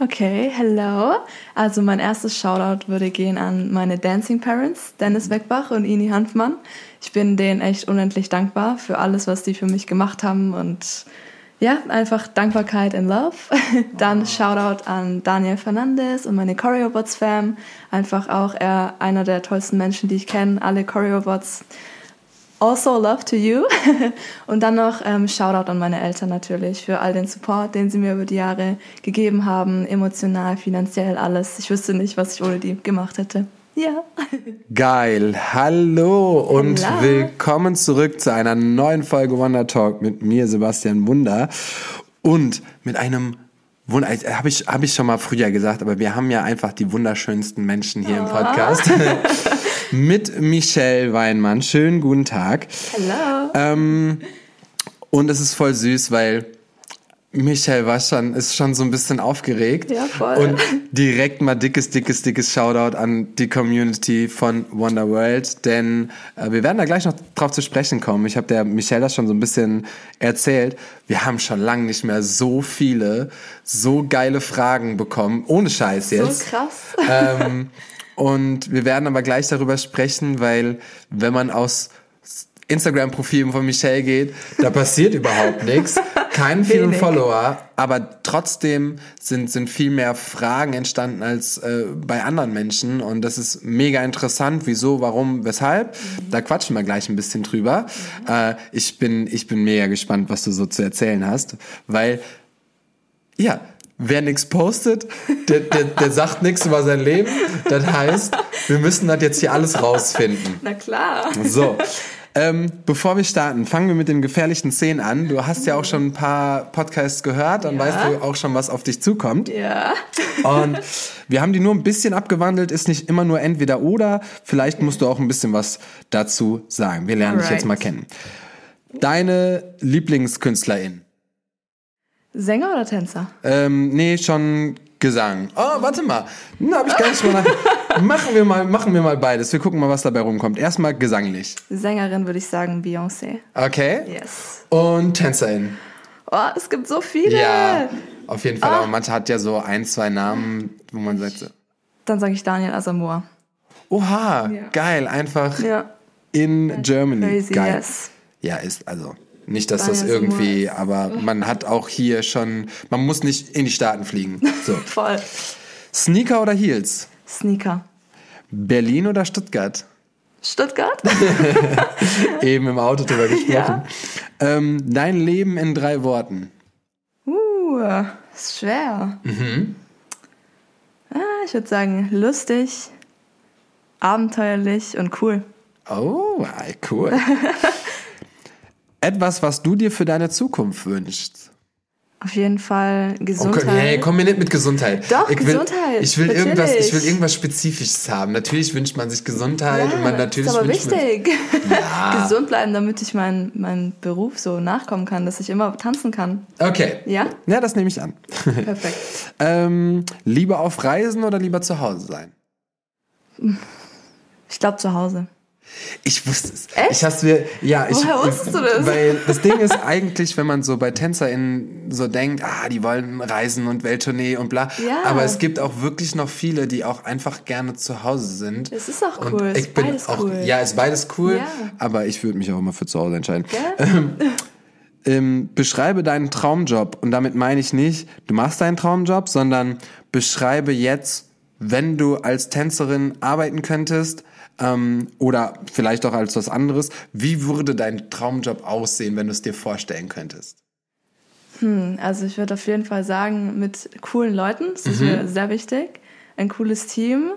Okay, hello. Also mein erstes Shoutout würde gehen an meine Dancing Parents, Dennis Weckbach und Ini Hanfmann. Ich bin denen echt unendlich dankbar für alles, was die für mich gemacht haben und ja, einfach Dankbarkeit and Love. Dann Shoutout an Daniel Fernandes und meine Choreobots Fam. Einfach auch er einer der tollsten Menschen, die ich kenne. Alle Choreobots. Also love to you. Und dann noch ähm, Shoutout an meine Eltern natürlich für all den Support, den sie mir über die Jahre gegeben haben, emotional, finanziell, alles. Ich wüsste nicht, was ich ohne die gemacht hätte. Ja. Geil. Hallo und Hola. willkommen zurück zu einer neuen Folge Wonder Talk mit mir, Sebastian Wunder. Und mit einem Wunder, äh, habe ich, hab ich schon mal früher gesagt, aber wir haben ja einfach die wunderschönsten Menschen hier oh. im Podcast. mit Michelle Weinmann. Schönen guten Tag. Hallo. Ähm, und es ist voll süß, weil Michael war schon, ist schon so ein bisschen aufgeregt. Ja, voll. Und direkt mal dickes, dickes, dickes Shoutout an die Community von Wonder World, denn äh, wir werden da gleich noch drauf zu sprechen kommen. Ich habe der Michelle das schon so ein bisschen erzählt. Wir haben schon lange nicht mehr so viele, so geile Fragen bekommen, ohne Scheiß jetzt. So krass. Ähm, und wir werden aber gleich darüber sprechen, weil wenn man aus Instagram-Profilen von Michelle geht, da passiert überhaupt nichts. Keinen vielen Follower, aber trotzdem sind, sind viel mehr Fragen entstanden als äh, bei anderen Menschen und das ist mega interessant. Wieso, warum, weshalb? Mhm. Da quatschen wir gleich ein bisschen drüber. Mhm. Äh, ich, bin, ich bin mega gespannt, was du so zu erzählen hast, weil, ja, wer nichts postet, der, der, der sagt nichts über sein Leben. Das heißt, wir müssen das jetzt hier alles rausfinden. Na klar. So. Ähm, bevor wir starten, fangen wir mit den gefährlichen Szenen an. Du hast ja auch schon ein paar Podcasts gehört, dann ja. weißt du auch schon, was auf dich zukommt. Ja. Und wir haben die nur ein bisschen abgewandelt, ist nicht immer nur entweder oder. Vielleicht musst du auch ein bisschen was dazu sagen. Wir lernen Alright. dich jetzt mal kennen. Deine Lieblingskünstlerin? Sänger oder Tänzer? Ähm, nee, schon Gesang. Oh, warte mal. Na, hab ich gar nicht nach. machen wir mal, machen wir mal beides. Wir gucken mal, was dabei rumkommt. Erstmal gesanglich. Sängerin würde ich sagen Beyoncé. Okay. Yes. Und Tänzerin. Oh, es gibt so viele. Ja, auf jeden Fall. Oh. Aber manche hat ja so ein, zwei Namen, wo man sagt. Dann sage ich Daniel Asamoah. Oha, ja. geil. Einfach ja. in Germany. Crazy, geil. Yes. Ja, ist also. Nicht, dass das irgendwie, aber man hat auch hier schon, man muss nicht in die Staaten fliegen. So. Voll. Sneaker oder Heels? Sneaker. Berlin oder Stuttgart? Stuttgart? Eben im Auto drüber gesprochen. Ja. Ähm, dein Leben in drei Worten. Uh, ist schwer. Mhm. Ah, ich würde sagen, lustig, abenteuerlich und cool. Oh, cool. Etwas, was du dir für deine Zukunft wünschst. Auf jeden Fall Gesundheit. Okay, nee, komm mir nicht mit Gesundheit. Doch, ich will, Gesundheit. Ich will, irgendwas, ich will irgendwas Spezifisches haben. Natürlich wünscht man sich Gesundheit ja, und man natürlich ist aber wichtig. Man, ja. Gesund bleiben, damit ich meinen mein Beruf so nachkommen kann, dass ich immer tanzen kann. Okay. Ja? Ja, das nehme ich an. Perfekt. ähm, lieber auf Reisen oder lieber zu Hause sein? Ich glaube zu Hause. Ich wusste es. Echt? Ich hast mir, ja, ich, Woher wusstest du das? Weil das Ding ist eigentlich, wenn man so bei TänzerInnen so denkt, ah, die wollen reisen und Welttournee und bla. Ja. Aber es gibt auch wirklich noch viele, die auch einfach gerne zu Hause sind. Es ist auch cool. ich bin beides auch, cool. Ja, ist beides cool. Ja. Aber ich würde mich auch immer für zu Hause entscheiden. Ja? Ähm, ähm, beschreibe deinen Traumjob. Und damit meine ich nicht, du machst deinen Traumjob, sondern beschreibe jetzt, wenn du als Tänzerin arbeiten könntest, ähm, oder vielleicht auch als was anderes. Wie würde dein Traumjob aussehen, wenn du es dir vorstellen könntest? Hm, also ich würde auf jeden Fall sagen, mit coolen Leuten, das ist mhm. mir sehr wichtig. Ein cooles Team,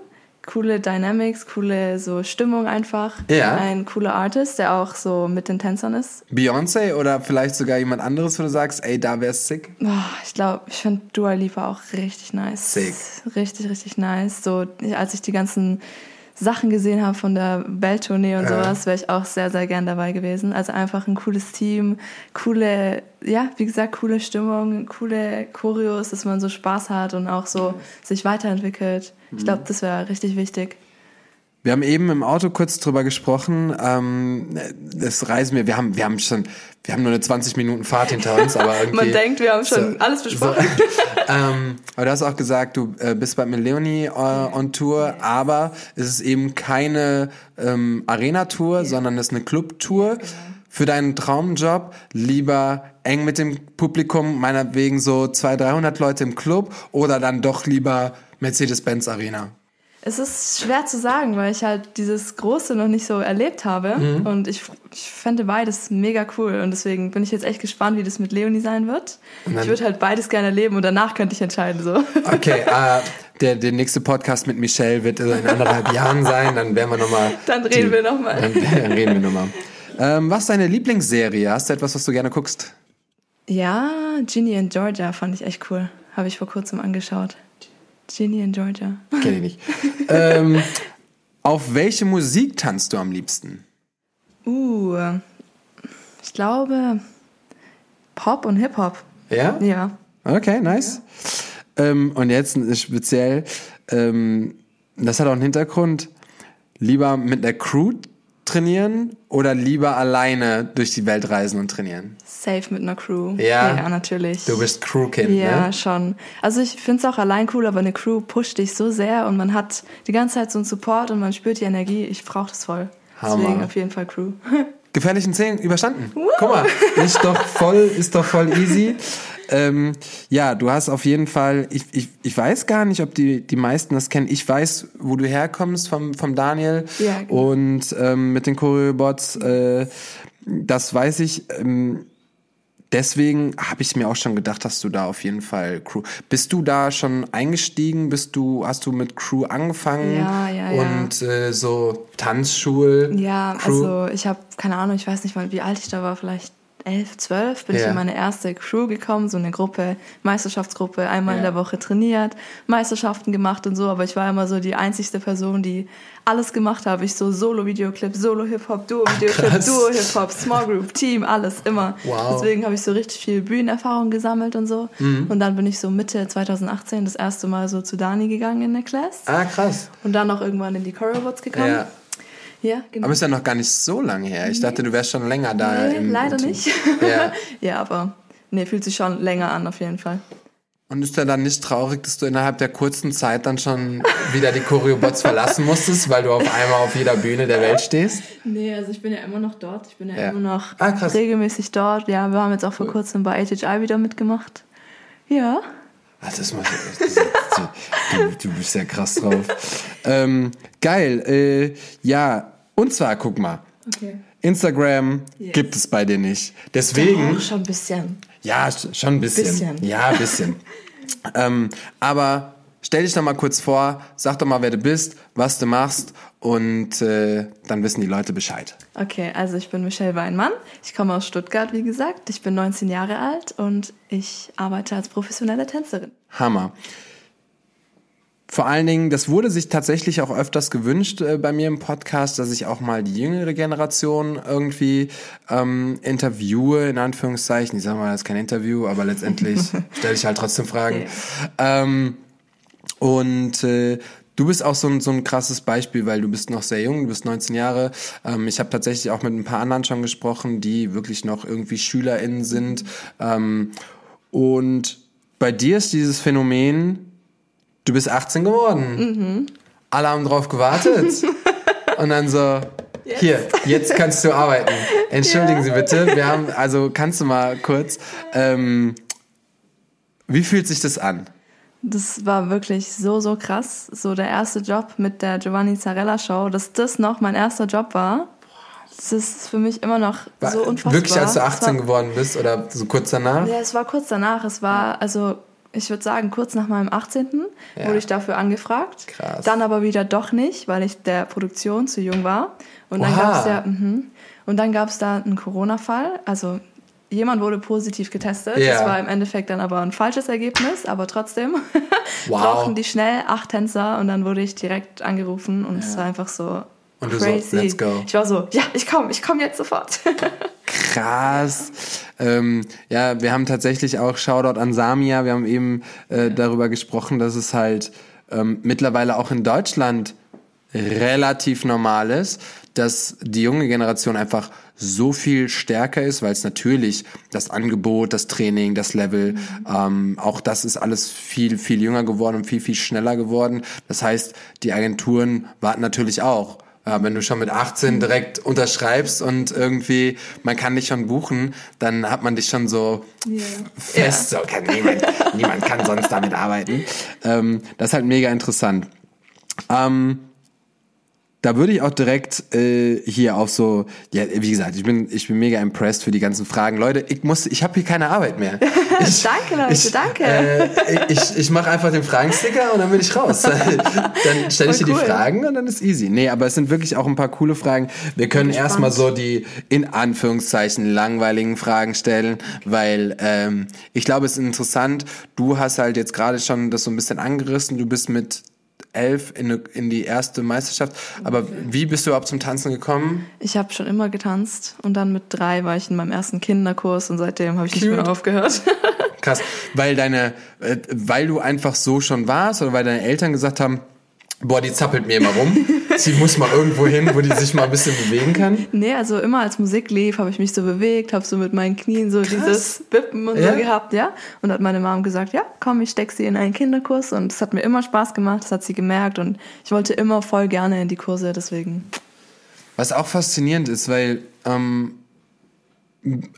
coole Dynamics, coole so Stimmung einfach. Ja. Ein cooler Artist, der auch so mit den Tänzern ist. Beyoncé oder vielleicht sogar jemand anderes, wo du sagst, ey, da wär's sick? Oh, ich glaube, ich finde Dua Lipa auch richtig nice. Sick. Richtig, richtig nice. So, als ich die ganzen Sachen gesehen habe von der Welttournee und sowas, wäre ich auch sehr, sehr gern dabei gewesen. Also einfach ein cooles Team, coole, ja, wie gesagt, coole Stimmung, coole Choreos, dass man so Spaß hat und auch so sich weiterentwickelt. Ich glaube, das wäre richtig wichtig. Wir haben eben im Auto kurz drüber gesprochen. Ähm, das Reisen wir, wir haben, wir haben schon, wir haben nur eine 20 Minuten Fahrt hinter uns, aber irgendwie. Man denkt, wir haben schon so, alles besprochen. So, ähm, aber du hast auch gesagt, du äh, bist bald mit Leonie äh, on Tour, aber es ist eben keine ähm, Arena-Tour, sondern es ist eine Club-Tour. Genau. Für deinen Traumjob lieber eng mit dem Publikum, meinetwegen so 200, 300 Leute im Club oder dann doch lieber Mercedes-Benz Arena? Es ist schwer zu sagen, weil ich halt dieses Große noch nicht so erlebt habe. Mhm. Und ich, ich fände beides mega cool. Und deswegen bin ich jetzt echt gespannt, wie das mit Leonie sein wird. Ich würde halt beides gerne erleben und danach könnte ich entscheiden. So. Okay, äh, der, der nächste Podcast mit Michelle wird in anderthalb Jahren sein. Dann werden wir nochmal. Dann reden die, wir nochmal. Dann, dann reden wir nochmal. Ähm, was ist deine Lieblingsserie? Hast du etwas, was du gerne guckst? Ja, Ginny in Georgia fand ich echt cool. Habe ich vor kurzem angeschaut. Ginny in Georgia. Kenne ich nicht. ähm, auf welche Musik tanzt du am liebsten? Uh, ich glaube Pop und Hip-Hop. Ja? Ja. Okay, nice. Ja. Ähm, und jetzt speziell, ähm, das hat auch einen Hintergrund, lieber mit der Crew trainieren oder lieber alleine durch die Welt reisen und trainieren? Safe mit einer Crew. Ja, ja natürlich. Du bist Crewkind, ja, ne? schon. Also ich finde es auch allein cool, aber eine Crew pusht dich so sehr und man hat die ganze Zeit so einen Support und man spürt die Energie. Ich brauche das voll. Hammer. Deswegen auf jeden Fall Crew. Gefährlichen Zehn überstanden. Uh. Guck mal, ist doch voll, ist doch voll easy. Ähm, ja, du hast auf jeden Fall, ich, ich, ich weiß gar nicht, ob die, die meisten das kennen. Ich weiß, wo du herkommst vom, vom Daniel ja, genau. und ähm, mit den Choreobots. Äh, das weiß ich. Ähm, deswegen habe ich mir auch schon gedacht, dass du da auf jeden Fall Crew. Bist du da schon eingestiegen? Bist du, hast du mit Crew angefangen? Ja, ja, ja. Und äh, so Tanzschul? Ja, Crew? also ich habe keine Ahnung, ich weiß nicht mal, wie alt ich da war, vielleicht elf, zwölf bin ja. ich in meine erste Crew gekommen, so eine Gruppe, Meisterschaftsgruppe, einmal ja. in der Woche trainiert, Meisterschaften gemacht und so, aber ich war immer so die einzigste Person, die alles gemacht habe. Ich so Solo-Videoclip, Solo-Hip-Hop, Duo-Videoclip, Duo-Hip-Hop, Small Group, Team, alles, immer. Wow. Deswegen habe ich so richtig viel Bühnenerfahrung gesammelt und so. Mhm. Und dann bin ich so Mitte 2018 das erste Mal so zu Dani gegangen in der Class. Ah, krass. Und dann auch irgendwann in die Choreobots gekommen. Ja. Ja, genau. Aber ist ja noch gar nicht so lange her. Ich nee. dachte, du wärst schon länger da. Nee, im, leider im nicht. Ja. ja, aber nee, fühlt sich schon länger an auf jeden Fall. Und ist ja dann nicht traurig, dass du innerhalb der kurzen Zeit dann schon wieder die Choreobots verlassen musstest, weil du auf einmal auf jeder Bühne der Welt stehst? Nee, also ich bin ja immer noch dort. Ich bin ja, ja. immer noch ah, regelmäßig dort. Ja, wir haben jetzt auch vor kurzem bei HHI wieder mitgemacht. Ja. Ach, das mal, das, du, du, bist ja krass drauf. ähm, geil. Äh, ja, und zwar, guck mal. Okay. Instagram yes. gibt es bei dir nicht. Deswegen. Doch, schon ein bisschen. Ja, schon ein bisschen. bisschen. Ja, ein bisschen. ähm, aber stell dich doch mal kurz vor, sag doch mal, wer du bist, was du machst und äh, dann wissen die Leute Bescheid. Okay, also ich bin Michelle Weinmann. Ich komme aus Stuttgart, wie gesagt. Ich bin 19 Jahre alt und ich arbeite als professionelle Tänzerin. Hammer. Vor allen Dingen, das wurde sich tatsächlich auch öfters gewünscht äh, bei mir im Podcast, dass ich auch mal die jüngere Generation irgendwie ähm, interviewe, in Anführungszeichen. Ich sag mal, das ist kein Interview, aber letztendlich stelle ich halt trotzdem Fragen. Ähm, und äh, Du bist auch so ein, so ein krasses Beispiel, weil du bist noch sehr jung, du bist 19 Jahre. Ähm, ich habe tatsächlich auch mit ein paar anderen schon gesprochen, die wirklich noch irgendwie SchülerInnen sind. Ähm, und bei dir ist dieses Phänomen, du bist 18 geworden. Mhm. Alle haben drauf gewartet. Und dann so, Jetzt. Hier, jetzt kannst du arbeiten. Entschuldigen ja. Sie bitte. Wir haben, also kannst du mal kurz, ähm, wie fühlt sich das an? Das war wirklich so, so krass. So der erste Job mit der Giovanni Zarella Show, dass das noch mein erster Job war. Das ist für mich immer noch so unfassbar. Wirklich, als du 18 war, geworden bist oder so kurz danach? Ja, es war kurz danach. Es war, also ich würde sagen, kurz nach meinem 18. Ja. wurde ich dafür angefragt. Krass. Dann aber wieder doch nicht, weil ich der Produktion zu jung war. Und dann gab es ja, mh, und dann gab es da einen Corona-Fall. Also jemand wurde positiv getestet. Ja. Das war im Endeffekt dann aber ein falsches Ergebnis, aber trotzdem wow. brauchten die schnell acht Tänzer und dann wurde ich direkt angerufen und ja. es war einfach so und crazy. So, let's go. Ich war so, ja, ich komme, ich komme jetzt sofort. Krass. Ähm, ja, wir haben tatsächlich auch Shoutout an Samia. Wir haben eben äh, darüber gesprochen, dass es halt ähm, mittlerweile auch in Deutschland relativ normal ist, dass die junge Generation einfach so viel stärker ist, weil es natürlich das Angebot, das Training, das Level, mhm. ähm, auch das ist alles viel, viel jünger geworden und viel, viel schneller geworden. Das heißt, die Agenturen warten natürlich auch. Ja, wenn du schon mit 18 direkt unterschreibst und irgendwie, man kann dich schon buchen, dann hat man dich schon so yeah. fest. Yeah. So, kann niemand, niemand kann sonst damit arbeiten. Ähm, das ist halt mega interessant. Ähm, da würde ich auch direkt äh, hier auf so, ja, wie gesagt, ich bin, ich bin mega impressed für die ganzen Fragen. Leute, ich muss, ich habe hier keine Arbeit mehr. Ich, danke, Leute, ich, danke. Äh, ich ich mache einfach den Fragensticker und dann bin ich raus. dann stelle ich dir cool. die Fragen und dann ist easy. Nee, aber es sind wirklich auch ein paar coole Fragen. Wir können erstmal so die in Anführungszeichen langweiligen Fragen stellen, weil ähm, ich glaube, es ist interessant. Du hast halt jetzt gerade schon das so ein bisschen angerissen. Du bist mit elf in, in die erste Meisterschaft. Aber okay. wie bist du überhaupt zum Tanzen gekommen? Ich habe schon immer getanzt und dann mit drei war ich in meinem ersten Kinderkurs und seitdem habe ich Cute. nicht mehr aufgehört. Krass, weil deine, äh, weil du einfach so schon warst oder weil deine Eltern gesagt haben, boah, die zappelt mir immer rum. Sie muss mal irgendwo hin, wo die sich mal ein bisschen bewegen kann. Nee, also immer als Musik lief, habe ich mich so bewegt, habe so mit meinen Knien so Krass. dieses Wippen und ja? so gehabt, ja. Und hat meine Mom gesagt, ja, komm, ich steck sie in einen Kinderkurs und es hat mir immer Spaß gemacht, das hat sie gemerkt und ich wollte immer voll gerne in die Kurse, deswegen. Was auch faszinierend ist, weil ähm,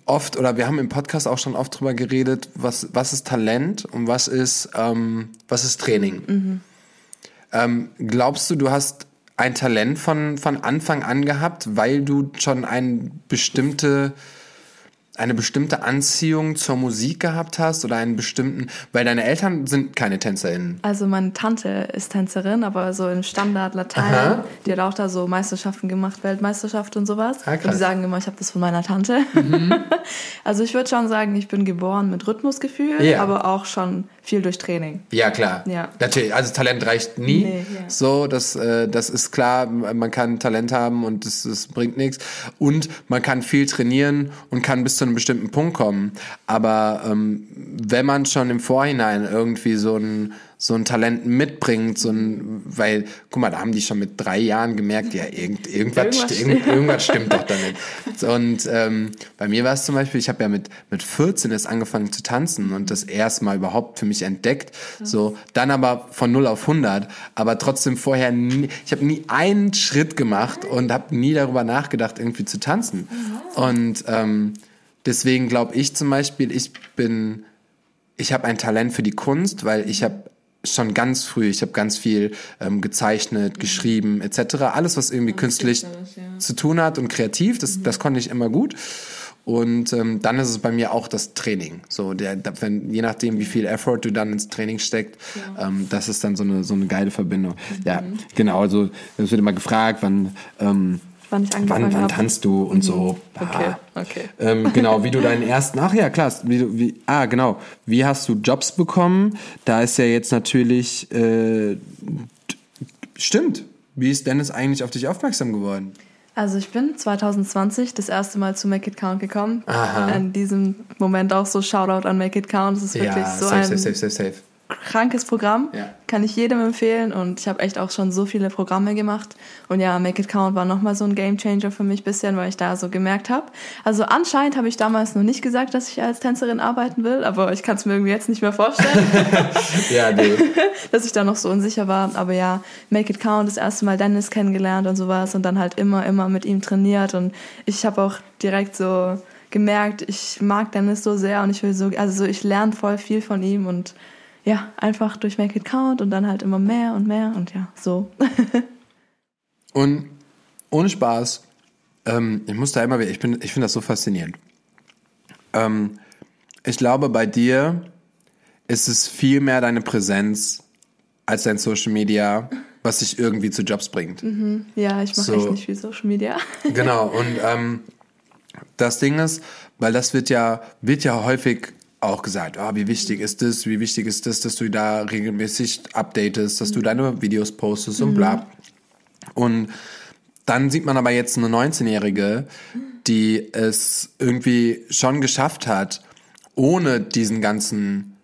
oft, oder wir haben im Podcast auch schon oft drüber geredet, was, was ist Talent und was ist, ähm, was ist Training. Mhm. Ähm, glaubst du, du hast ein Talent von, von Anfang an gehabt, weil du schon eine bestimmte eine bestimmte Anziehung zur Musik gehabt hast oder einen bestimmten, weil deine Eltern sind keine TänzerInnen. Also meine Tante ist Tänzerin, aber so im Standard Latein. Die hat auch da so Meisterschaften gemacht, Weltmeisterschaft und sowas. Ah, und die sagen immer, ich habe das von meiner Tante. Mhm. also ich würde schon sagen, ich bin geboren mit Rhythmusgefühl, yeah. aber auch schon viel durch Training. Ja, klar. Ja. Natürlich, also Talent reicht nie. Nee, ja. So, das, äh, das ist klar, man kann Talent haben und das, das bringt nichts. Und man kann viel trainieren und kann bis zu einem bestimmten Punkt kommen. Aber ähm, wenn man schon im Vorhinein irgendwie so ein, so ein Talent mitbringt, so ein, weil, guck mal, da haben die schon mit drei Jahren gemerkt, ja, irgend, irgendwas, irgendwas, sti irgend, irgendwas stimmt doch damit. Und ähm, bei mir war es zum Beispiel, ich habe ja mit, mit 14 erst angefangen zu tanzen und das erste Mal überhaupt für mich entdeckt. So, dann aber von 0 auf 100, aber trotzdem vorher nie, ich habe nie einen Schritt gemacht und habe nie darüber nachgedacht, irgendwie zu tanzen. Und ähm, Deswegen glaube ich zum Beispiel, ich bin, ich habe ein Talent für die Kunst, weil ich habe schon ganz früh, ich habe ganz viel ähm, gezeichnet, geschrieben etc. Alles, was irgendwie künstlich ja. zu tun hat und kreativ, das, mhm. das konnte ich immer gut. Und ähm, dann ist es bei mir auch das Training. So, der, wenn, je nachdem, wie viel Effort du dann ins Training steckst, ja. ähm, das ist dann so eine, so eine geile Verbindung. Mhm. Ja, genau. Also es wird immer gefragt, wann ähm, wann ich angefangen habe. Wann, wann tanzt du und mhm. so. Okay, okay. Ähm, genau, wie du deinen ersten, ach ja, klar, wie, wie, ah, genau, wie hast du Jobs bekommen? Da ist ja jetzt natürlich, äh, stimmt, wie ist Dennis eigentlich auf dich aufmerksam geworden? Also ich bin 2020 das erste Mal zu Make It Count gekommen. Aha. In diesem Moment auch so Shoutout an Make It Count. Das ist wirklich ja, so safe, ein safe, safe, safe krankes Programm. Ja. Kann ich jedem empfehlen und ich habe echt auch schon so viele Programme gemacht. Und ja, Make It Count war nochmal so ein Game Changer für mich bisschen, weil ich da so gemerkt habe. Also anscheinend habe ich damals noch nicht gesagt, dass ich als Tänzerin arbeiten will, aber ich kann es mir irgendwie jetzt nicht mehr vorstellen. ja, nee. dass ich da noch so unsicher war. Aber ja, Make It Count, das erste Mal Dennis kennengelernt und sowas und dann halt immer, immer mit ihm trainiert. Und ich habe auch direkt so gemerkt, ich mag Dennis so sehr und ich will so, also so, ich lerne voll viel von ihm und ja, einfach durch Make It Count und dann halt immer mehr und mehr und ja, so. und ohne Spaß, ähm, ich muss da immer wieder, ich, bin, ich finde das so faszinierend. Ähm, ich glaube, bei dir ist es viel mehr deine Präsenz als dein Social Media, was dich irgendwie zu Jobs bringt. Mhm. Ja, ich mache so, echt nicht viel Social Media. genau, und ähm, das Ding ist, weil das wird ja, wird ja häufig auch gesagt, oh, wie wichtig ist das, wie wichtig ist das, dass du da regelmäßig updatest, dass du mhm. deine Videos postest und bla. Mhm. Und dann sieht man aber jetzt eine 19-Jährige, die es irgendwie schon geschafft hat, ohne diesen ganzen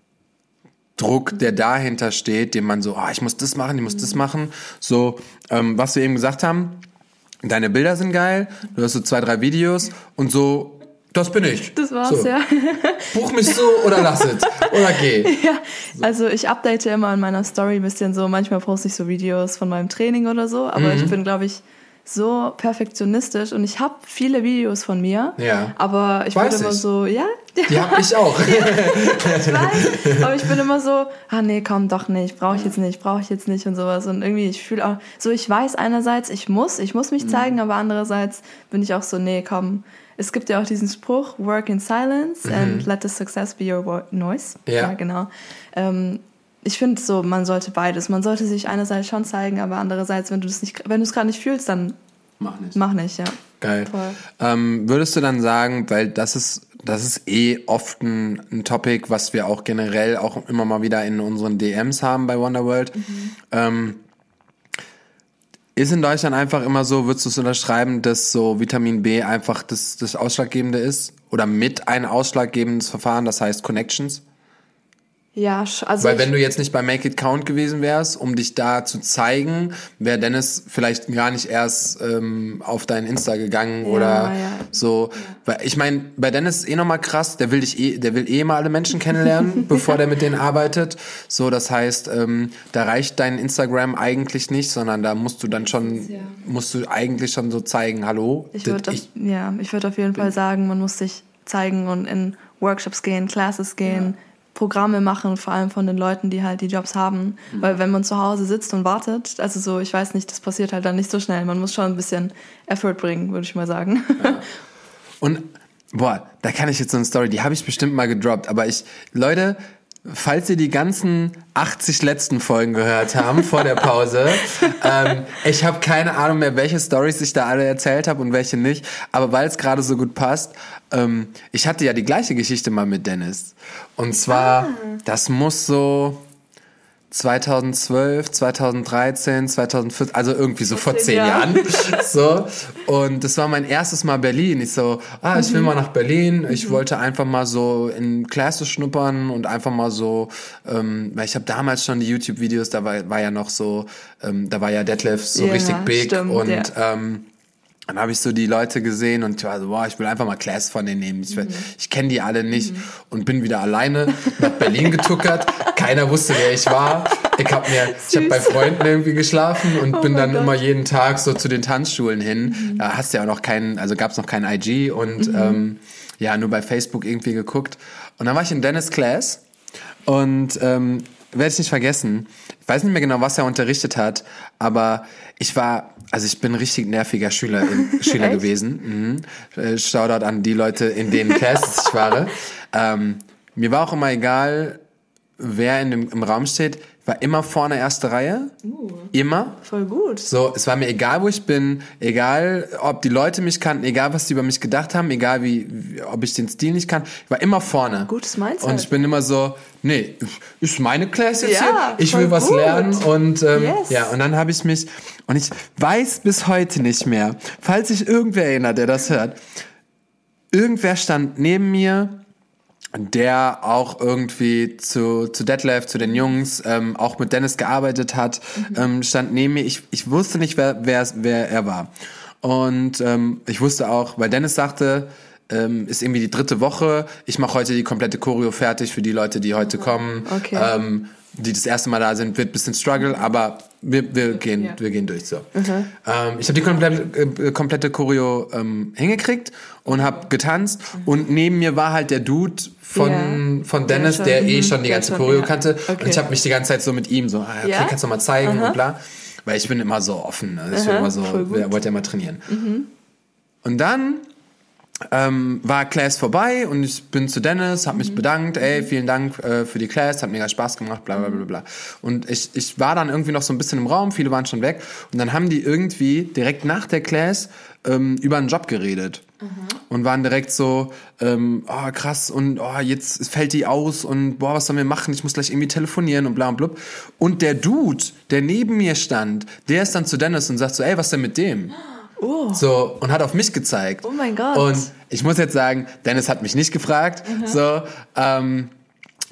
Druck, der dahinter steht, den man so, ah, ich muss das machen, ich muss das machen. So, ähm, was wir eben gesagt haben, deine Bilder sind geil, du hast so zwei, drei Videos und so, das bin ich. Das war's, so. ja. Buch mich so oder lass es. Oder geh. Ja, also ich update immer in meiner Story ein bisschen so, manchmal poste ich so Videos von meinem Training oder so, aber Mhm. ich bin, glaube ich, so perfektionistisch und ich habe viele Videos von mir, Ja. aber ich Weiß bin immer ich. so, ja, Die hab ich auch. ich weiß, aber ich bin immer so, ah nee, komm, doch nicht, brauche ich jetzt nicht, brauche ich jetzt nicht und sowas und irgendwie, ich fühle auch, so ich weiß einerseits, ich muss, ich muss Mhm. mich zeigen, aber andererseits bin ich auch so, nee, komm, es gibt ja auch diesen Spruch, work in silence and let the success be your noise. Mhm. Ja. genau. Ähm, ich finde so, man sollte beides. Man sollte sich einerseits schon zeigen, aber andererseits, wenn du es nicht, wenn du es gerade nicht fühlst, dann Mach nicht. mach nicht, ja. Geil. Ähm, würdest du dann sagen, weil das ist, das ist eh oft ein, ein Topic, was wir auch generell auch immer mal wieder in unseren DMs haben bei Wonderworld. Ähm, ist in Deutschland einfach immer so, würdest du es unterschreiben, dass so Vitamin B einfach das, das Ausschlaggebende ist? Oder mit ein ausschlaggebendes Verfahren, das heißt Connections? Ja, also Weil wenn du jetzt nicht bei Make It Count gewesen wärst, um dich da zu zeigen, wäre Dennis vielleicht gar nicht erst ähm, auf dein Insta gegangen oder ja. so. Weil ich meine, bei Dennis ist eh nochmal krass, der will dich eh, der will eh mal alle Menschen kennenlernen, bevor der mit denen arbeitet. So, das heißt, ähm, da reicht dein Instagram eigentlich nicht, sondern da musst du dann schon, Ja. musst du eigentlich schon so zeigen, hallo, Ich würde ja, ich würd auf jeden Fall sagen, man muss sich zeigen und in Workshops gehen, Classes gehen, Programme machen, vor allem von den Leuten, die halt die Jobs haben. Mhm. Weil wenn man zu Hause sitzt und wartet, also so, ich weiß nicht, das passiert halt dann nicht so schnell. Man muss schon ein bisschen Effort bringen, würde ich mal sagen. Und boah, da kann ich jetzt so eine Story, die habe ich bestimmt mal gedroppt, aber ich, Leute, falls ihr die ganzen 80 letzten Folgen gehört haben vor der Pause, ähm, ich habe keine Ahnung mehr, welche Stories ich da alle erzählt habe und welche nicht, aber weil es gerade so gut passt, ähm, ich hatte ja die gleiche Geschichte mal mit Dennis. Und zwar, das muss so 2012, 2013, 2014, also irgendwie so vor zehn Jahren. So. Und das war mein erstes Mal Berlin. Ich so, ah, ich will mal nach Berlin. Ich wollte einfach mal so in Classes schnuppern und einfach mal so, ähm, weil ich habe damals schon die YouTube-Videos, da war, war ja noch so, ähm, da war ja Detlef so Ja, richtig big stimmt, und ja. ähm, dann habe ich so die Leute gesehen und ich war so, boah, ich will einfach mal Class von denen nehmen. Ich, will- ich kenne die alle nicht und bin wieder alleine nach Berlin getuckert. Keiner wusste, wer ich war. Ich habe mir, ich habe bei Freunden irgendwie geschlafen und Oh bin dann Gott. immer jeden Tag so zu den Tanzschulen hin. Da hast du ja auch noch keinen, also gab es noch kein IG und ähm, ja, nur bei Facebook irgendwie geguckt. Und dann war ich in Dennis Class und ähm, werde ich nicht vergessen. Ich weiß nicht mehr genau, was er unterrichtet hat, aber ich war, also ich bin richtig nerviger Schüler, Schüler Echt? gewesen. Mhm. Äh, Shoutout an die Leute, in denen Classes ich war. Ähm, mir war auch immer egal, wer in dem, im Raum steht. War immer vorne erste Reihe. Immer. Voll gut. So, es war mir egal, wo ich bin, egal, ob die Leute mich kannten, egal, was die über mich gedacht haben, egal, wie, wie ob ich den Stil nicht kann. Ich war immer vorne. Gutes Mindset. Und ich bin immer so, nee, ist meine Class jetzt Ja, hier? Ich will was gut. lernen und ähm, Yes. ja, und dann habe ich mich und ich weiß bis heute nicht mehr, falls sich irgendwer erinnert, der das hört. Irgendwer stand neben mir der auch irgendwie zu, zu Detlef, zu den Jungs, ähm, auch mit Dennis gearbeitet hat, ähm, stand neben mir. Ich, ich wusste nicht, wer, wer, wer er war. Und ähm, ich wusste auch, weil Dennis sagte, ähm, ist irgendwie die dritte Woche, ich mache heute die komplette Choreo fertig für die Leute, die heute kommen. Okay. Ähm, die das erste Mal da sind, wird ein bisschen Struggle, aber wir, wir, gehen, Ja. wir gehen durch so. Ähm, ich habe die komplette, äh, komplette Choreo ähm, hingekriegt und habe getanzt und neben mir war halt der Dude von, Ja. von Der Dennis, schon, der eh mhm, schon die der ganze schon, Choreo ja. kannte Okay. und ich habe mich die ganze Zeit so mit ihm so, ah, okay, kannst du mal zeigen Aha. und bla. Weil ich bin immer so offen, ne? ich bin Aha, immer so, wollte ja mal trainieren. Und dann ähm, war Class vorbei und ich bin zu Dennis, habe mich bedankt, ey, vielen Dank äh, für die Class, hat mega Spaß gemacht, bla bla bla bla. Und ich, ich war dann irgendwie noch so ein bisschen im Raum, viele waren schon weg und dann haben die irgendwie direkt nach der Class ähm, über einen Job geredet. Und waren direkt so, ähm, oh krass, und oh, jetzt fällt die aus und boah, was sollen wir machen? Ich muss gleich irgendwie telefonieren und bla und blub. Und der Dude, der neben mir stand, der ist dann zu Dennis und sagt so, ey, was denn mit dem? Oh. So, und hat auf mich gezeigt. Oh mein Gott. Und ich muss jetzt sagen, Dennis hat mich nicht gefragt. So, ähm,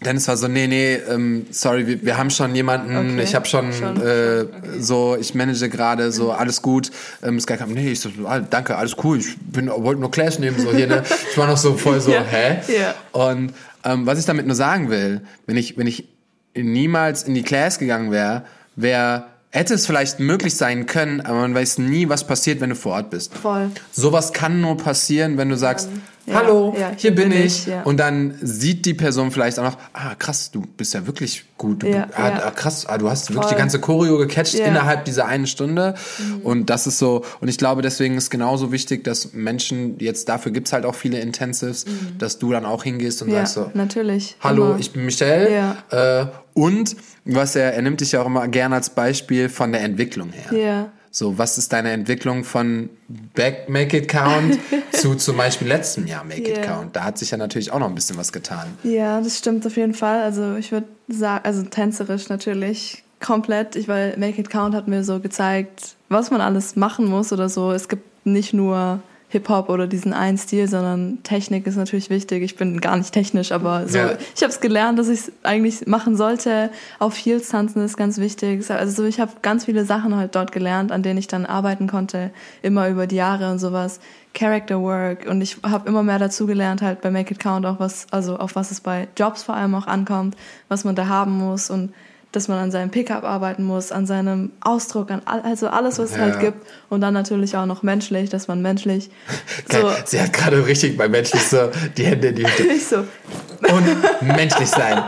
Dennis war so, nee, nee, ähm, sorry, wir, wir haben schon jemanden, okay. ich habe schon, schon, äh, okay. so, ich manage gerade, so, alles gut. Ähm, Sky kam, nee, ich so, ah, danke, alles cool, ich bin, wollte nur Clash nehmen, so hier, ne? Ich war noch so voll so, ja. hä? Ja. Und ähm, was ich damit nur sagen will, wenn ich, wenn ich niemals in die Class gegangen wäre, wäre hätte es vielleicht möglich sein können, aber man weiß nie, was passiert, wenn du vor Ort bist. Voll. Sowas kann nur passieren, wenn du sagst, hallo, ja, hier, bin ich. ich. Und dann sieht die Person vielleicht auch noch, ah krass, du bist ja wirklich gut. Du, ah, krass, ah, du hast Voll. wirklich die ganze Choreo gecatcht innerhalb dieser einen Stunde. Mhm. Und das ist so, und ich glaube, deswegen ist genauso wichtig, dass Menschen, jetzt dafür gibt's halt auch viele Intensives, mhm. dass du dann auch hingehst und sagst so, natürlich. Hallo, Immer. ich bin Michelle. Äh, und was er, er nimmt dich ja auch immer gerne als Beispiel von der Entwicklung her. Ja. So, was ist deine Entwicklung von Back Make It Count zu zum Beispiel letztem Jahr Make yeah. It Count? Da hat sich ja natürlich auch noch ein bisschen was getan. Ja, das stimmt auf jeden Fall. Also ich würde sagen, also tänzerisch natürlich komplett. Ich weil Make It Count hat mir so gezeigt, was man alles machen muss oder so. Es gibt nicht nur Hip-Hop oder diesen einen Stil, sondern Technik ist natürlich wichtig. Ich bin gar nicht technisch, aber so, ja. ich habe es gelernt, dass ich es eigentlich machen sollte. Auf Heels tanzen ist ganz wichtig. Also ich habe ganz viele Sachen halt dort gelernt, an denen ich dann arbeiten konnte, immer über die Jahre und sowas. Character Work und ich habe immer mehr dazu gelernt halt bei Make It Count auch was, also auf was es bei Jobs vor allem auch ankommt, was man da haben muss und dass man an seinem Pickup arbeiten muss, an seinem Ausdruck, an all, also alles, was es halt gibt. Und dann natürlich auch noch menschlich, dass man menschlich. So Sie hat gerade richtig bei menschlich so die Hände in die Hüfte. Nicht so. Und menschlich sein.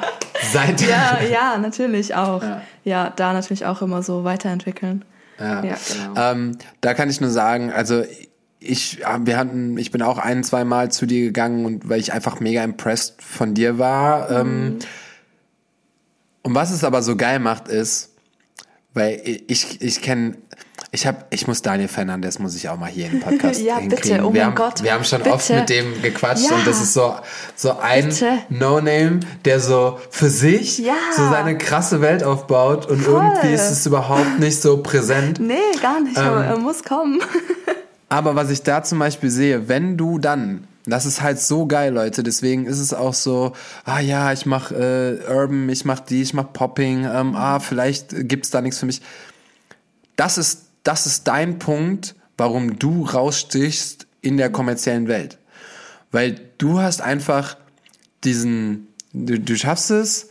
Seit ja, ja, natürlich auch. Ja. ja. da natürlich auch immer so weiterentwickeln. Ja, ja genau. Ähm, da kann ich nur sagen, also ich, wir hatten, ich bin auch ein, zwei Mal zu dir gegangen und weil ich einfach mega impressed von dir war. Ähm, mhm. Ähm, und was es aber so geil macht, ist, weil ich, ich kenne, ich habe, ich muss Daniel Fernandes muss ich auch mal hier im Podcast ja, hinkriegen. bitte, oh wir mein haben, Gott. Wir haben schon bitte. oft mit dem gequatscht ja. und das ist so, so ein No-Name, der so für sich ja. so seine krasse Welt aufbaut und Voll. irgendwie ist es überhaupt nicht so präsent. Nee, gar nicht, ähm, aber er muss kommen. aber was ich da zum Beispiel sehe, wenn du dann das ist halt so geil, Leute. Deswegen ist es auch so, ah ja, ich mach äh, Urban, ich mach die, ich mach Popping, ähm, ah, vielleicht gibt's da nichts für mich. Das ist, das ist dein Punkt, warum du rausstichst in der kommerziellen Welt. Weil du hast einfach diesen, du, du schaffst es,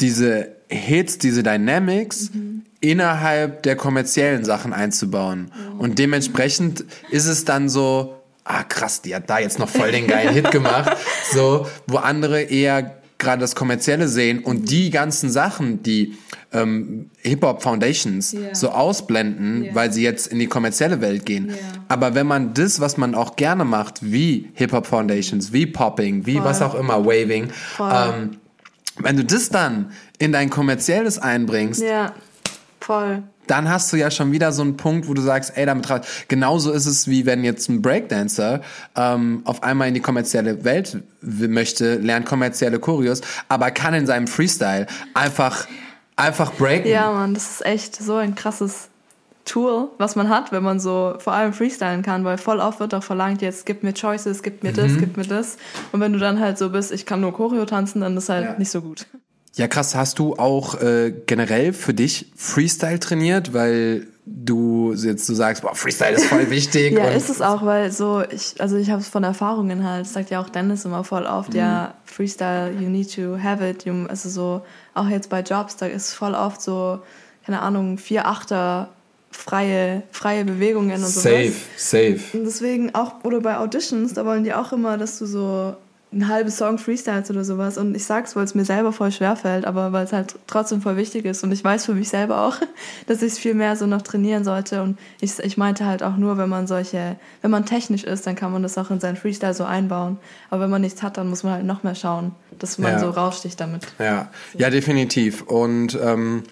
diese Hits, diese Dynamics mhm. innerhalb der kommerziellen Sachen einzubauen. Mhm. Und dementsprechend ist es dann so, ah krass, die hat da jetzt noch voll den geilen Hit gemacht. So, wo andere eher gerade das Kommerzielle sehen und die ganzen Sachen, die ähm, Hip-Hop Foundations yeah. so ausblenden, yeah. weil sie jetzt in die kommerzielle Welt gehen. Yeah. Aber wenn man das, was man auch gerne macht, wie Hip-Hop Foundations, wie Popping, wie Voll. was auch immer, Waving, ähm, wenn du das dann in dein kommerzielles einbringst, ja. Voll dann hast du ja schon wieder so einen Punkt, wo du sagst, ey, damit genauso ist es wie wenn jetzt ein Breakdancer ähm, auf einmal in die kommerzielle Welt möchte, lernt kommerzielle Choreos, aber kann in seinem Freestyle einfach einfach breaken. Ja, man, das ist echt so ein krasses Tool, was man hat, wenn man so vor allem freestylen kann, weil voll oft wird auch verlangt, jetzt gib mir Choices, gib mir das, mhm. gib mir das. Und wenn du dann halt so bist, ich kann nur Choreo tanzen, dann ist halt ja. nicht so gut. Ja, krass. Hast du auch äh, generell für dich Freestyle trainiert, weil du jetzt du sagst, boah, Freestyle ist voll wichtig. ja, ist es auch, weil so ich, also ich habe es von Erfahrungen halt. Das sagt ja auch Dennis immer voll oft. Mhm. Ja, Freestyle, you need to have it. You, also so auch jetzt bei Jobs, da ist voll oft so keine Ahnung vier Achter freie freie Bewegungen und so. Safe, safe. Und deswegen auch oder bei Auditions, da wollen die auch immer, dass du so ein halbes Song Freestyles oder sowas. Und ich sag's, weil es mir selber voll schwer fällt, aber weil es halt trotzdem voll wichtig ist. Und ich weiß für mich selber auch, dass ich es viel mehr so noch trainieren sollte. Und ich, ich meinte halt auch nur, wenn man solche, wenn man technisch ist, dann kann man das auch in seinen Freestyle so einbauen. Aber wenn man nichts hat, dann muss man halt noch mehr schauen, dass man ja. so raussticht damit. Ja, ja, definitiv. Und ähm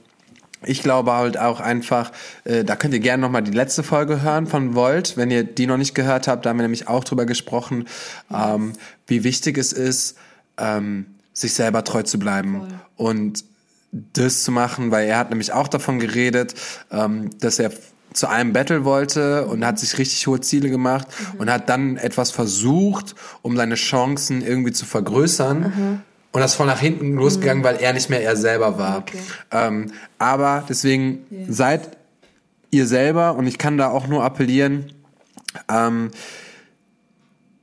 ich glaube halt auch einfach, äh, da könnt ihr gerne nochmal die letzte Folge hören von Volt, wenn ihr die noch nicht gehört habt, da haben wir nämlich auch drüber gesprochen, ähm, wie wichtig es ist, ähm, sich selber treu zu bleiben Voll. und das zu machen, weil er hat nämlich auch davon geredet, ähm, dass er zu einem Battle wollte und hat sich richtig hohe Ziele gemacht mhm. und hat dann etwas versucht, um seine Chancen irgendwie zu vergrößern. Mhm Und das ist voll nach hinten losgegangen, weil er nicht mehr er selber war. Okay. Ähm, aber deswegen seid ihr selber und ich kann da auch nur appellieren, ähm,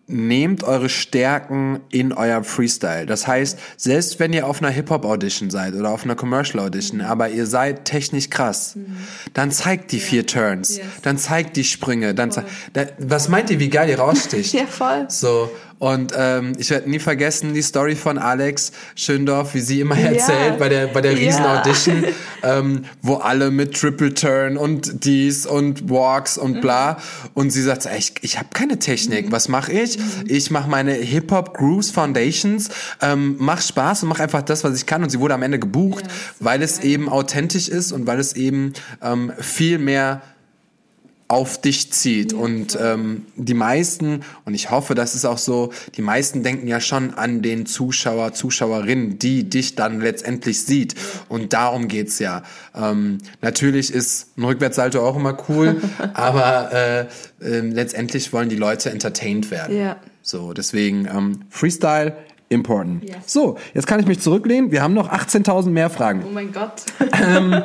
nehmt eure Stärken in eurem Freestyle. Das heißt, selbst wenn ihr auf einer Hip-Hop-Audition seid oder auf einer Commercial-Audition, aber ihr seid technisch krass, dann zeigt die vier Turns, Yes. dann zeigt die Sprünge, dann zei- da, was meint ihr, wie geil ihr raussticht? Ja, voll. So, und ähm, ich werde nie vergessen die Story von Alex Schöndorf, wie sie immer erzählt bei der, bei der. Riesen-Audition, ähm, wo alle mit Triple Turn und dies und Walks und bla. Und sie sagt, ey, ich, ich habe keine Technik, was mache ich? Ich mache meine Hip-Hop Grooves Foundations, ähm, mach Spaß und mach einfach das, was ich kann. Und sie wurde am Ende gebucht, weil es eben authentisch ist und weil es eben ähm, viel mehr auf dich zieht. und ähm, die meisten, und ich hoffe, das ist auch so, die meisten denken ja schon an den Zuschauer, Zuschauerin, die dich dann letztendlich sieht. Und darum geht's ja. Ähm, natürlich ist ein Rückwärtssalto auch immer cool, aber äh, ähm, letztendlich wollen die Leute entertained werden. Ja. So, deswegen ähm, Freestyle important. Yes. So, jetzt kann ich mich zurücklehnen. Wir haben noch 18.000 mehr Fragen. Oh mein Gott.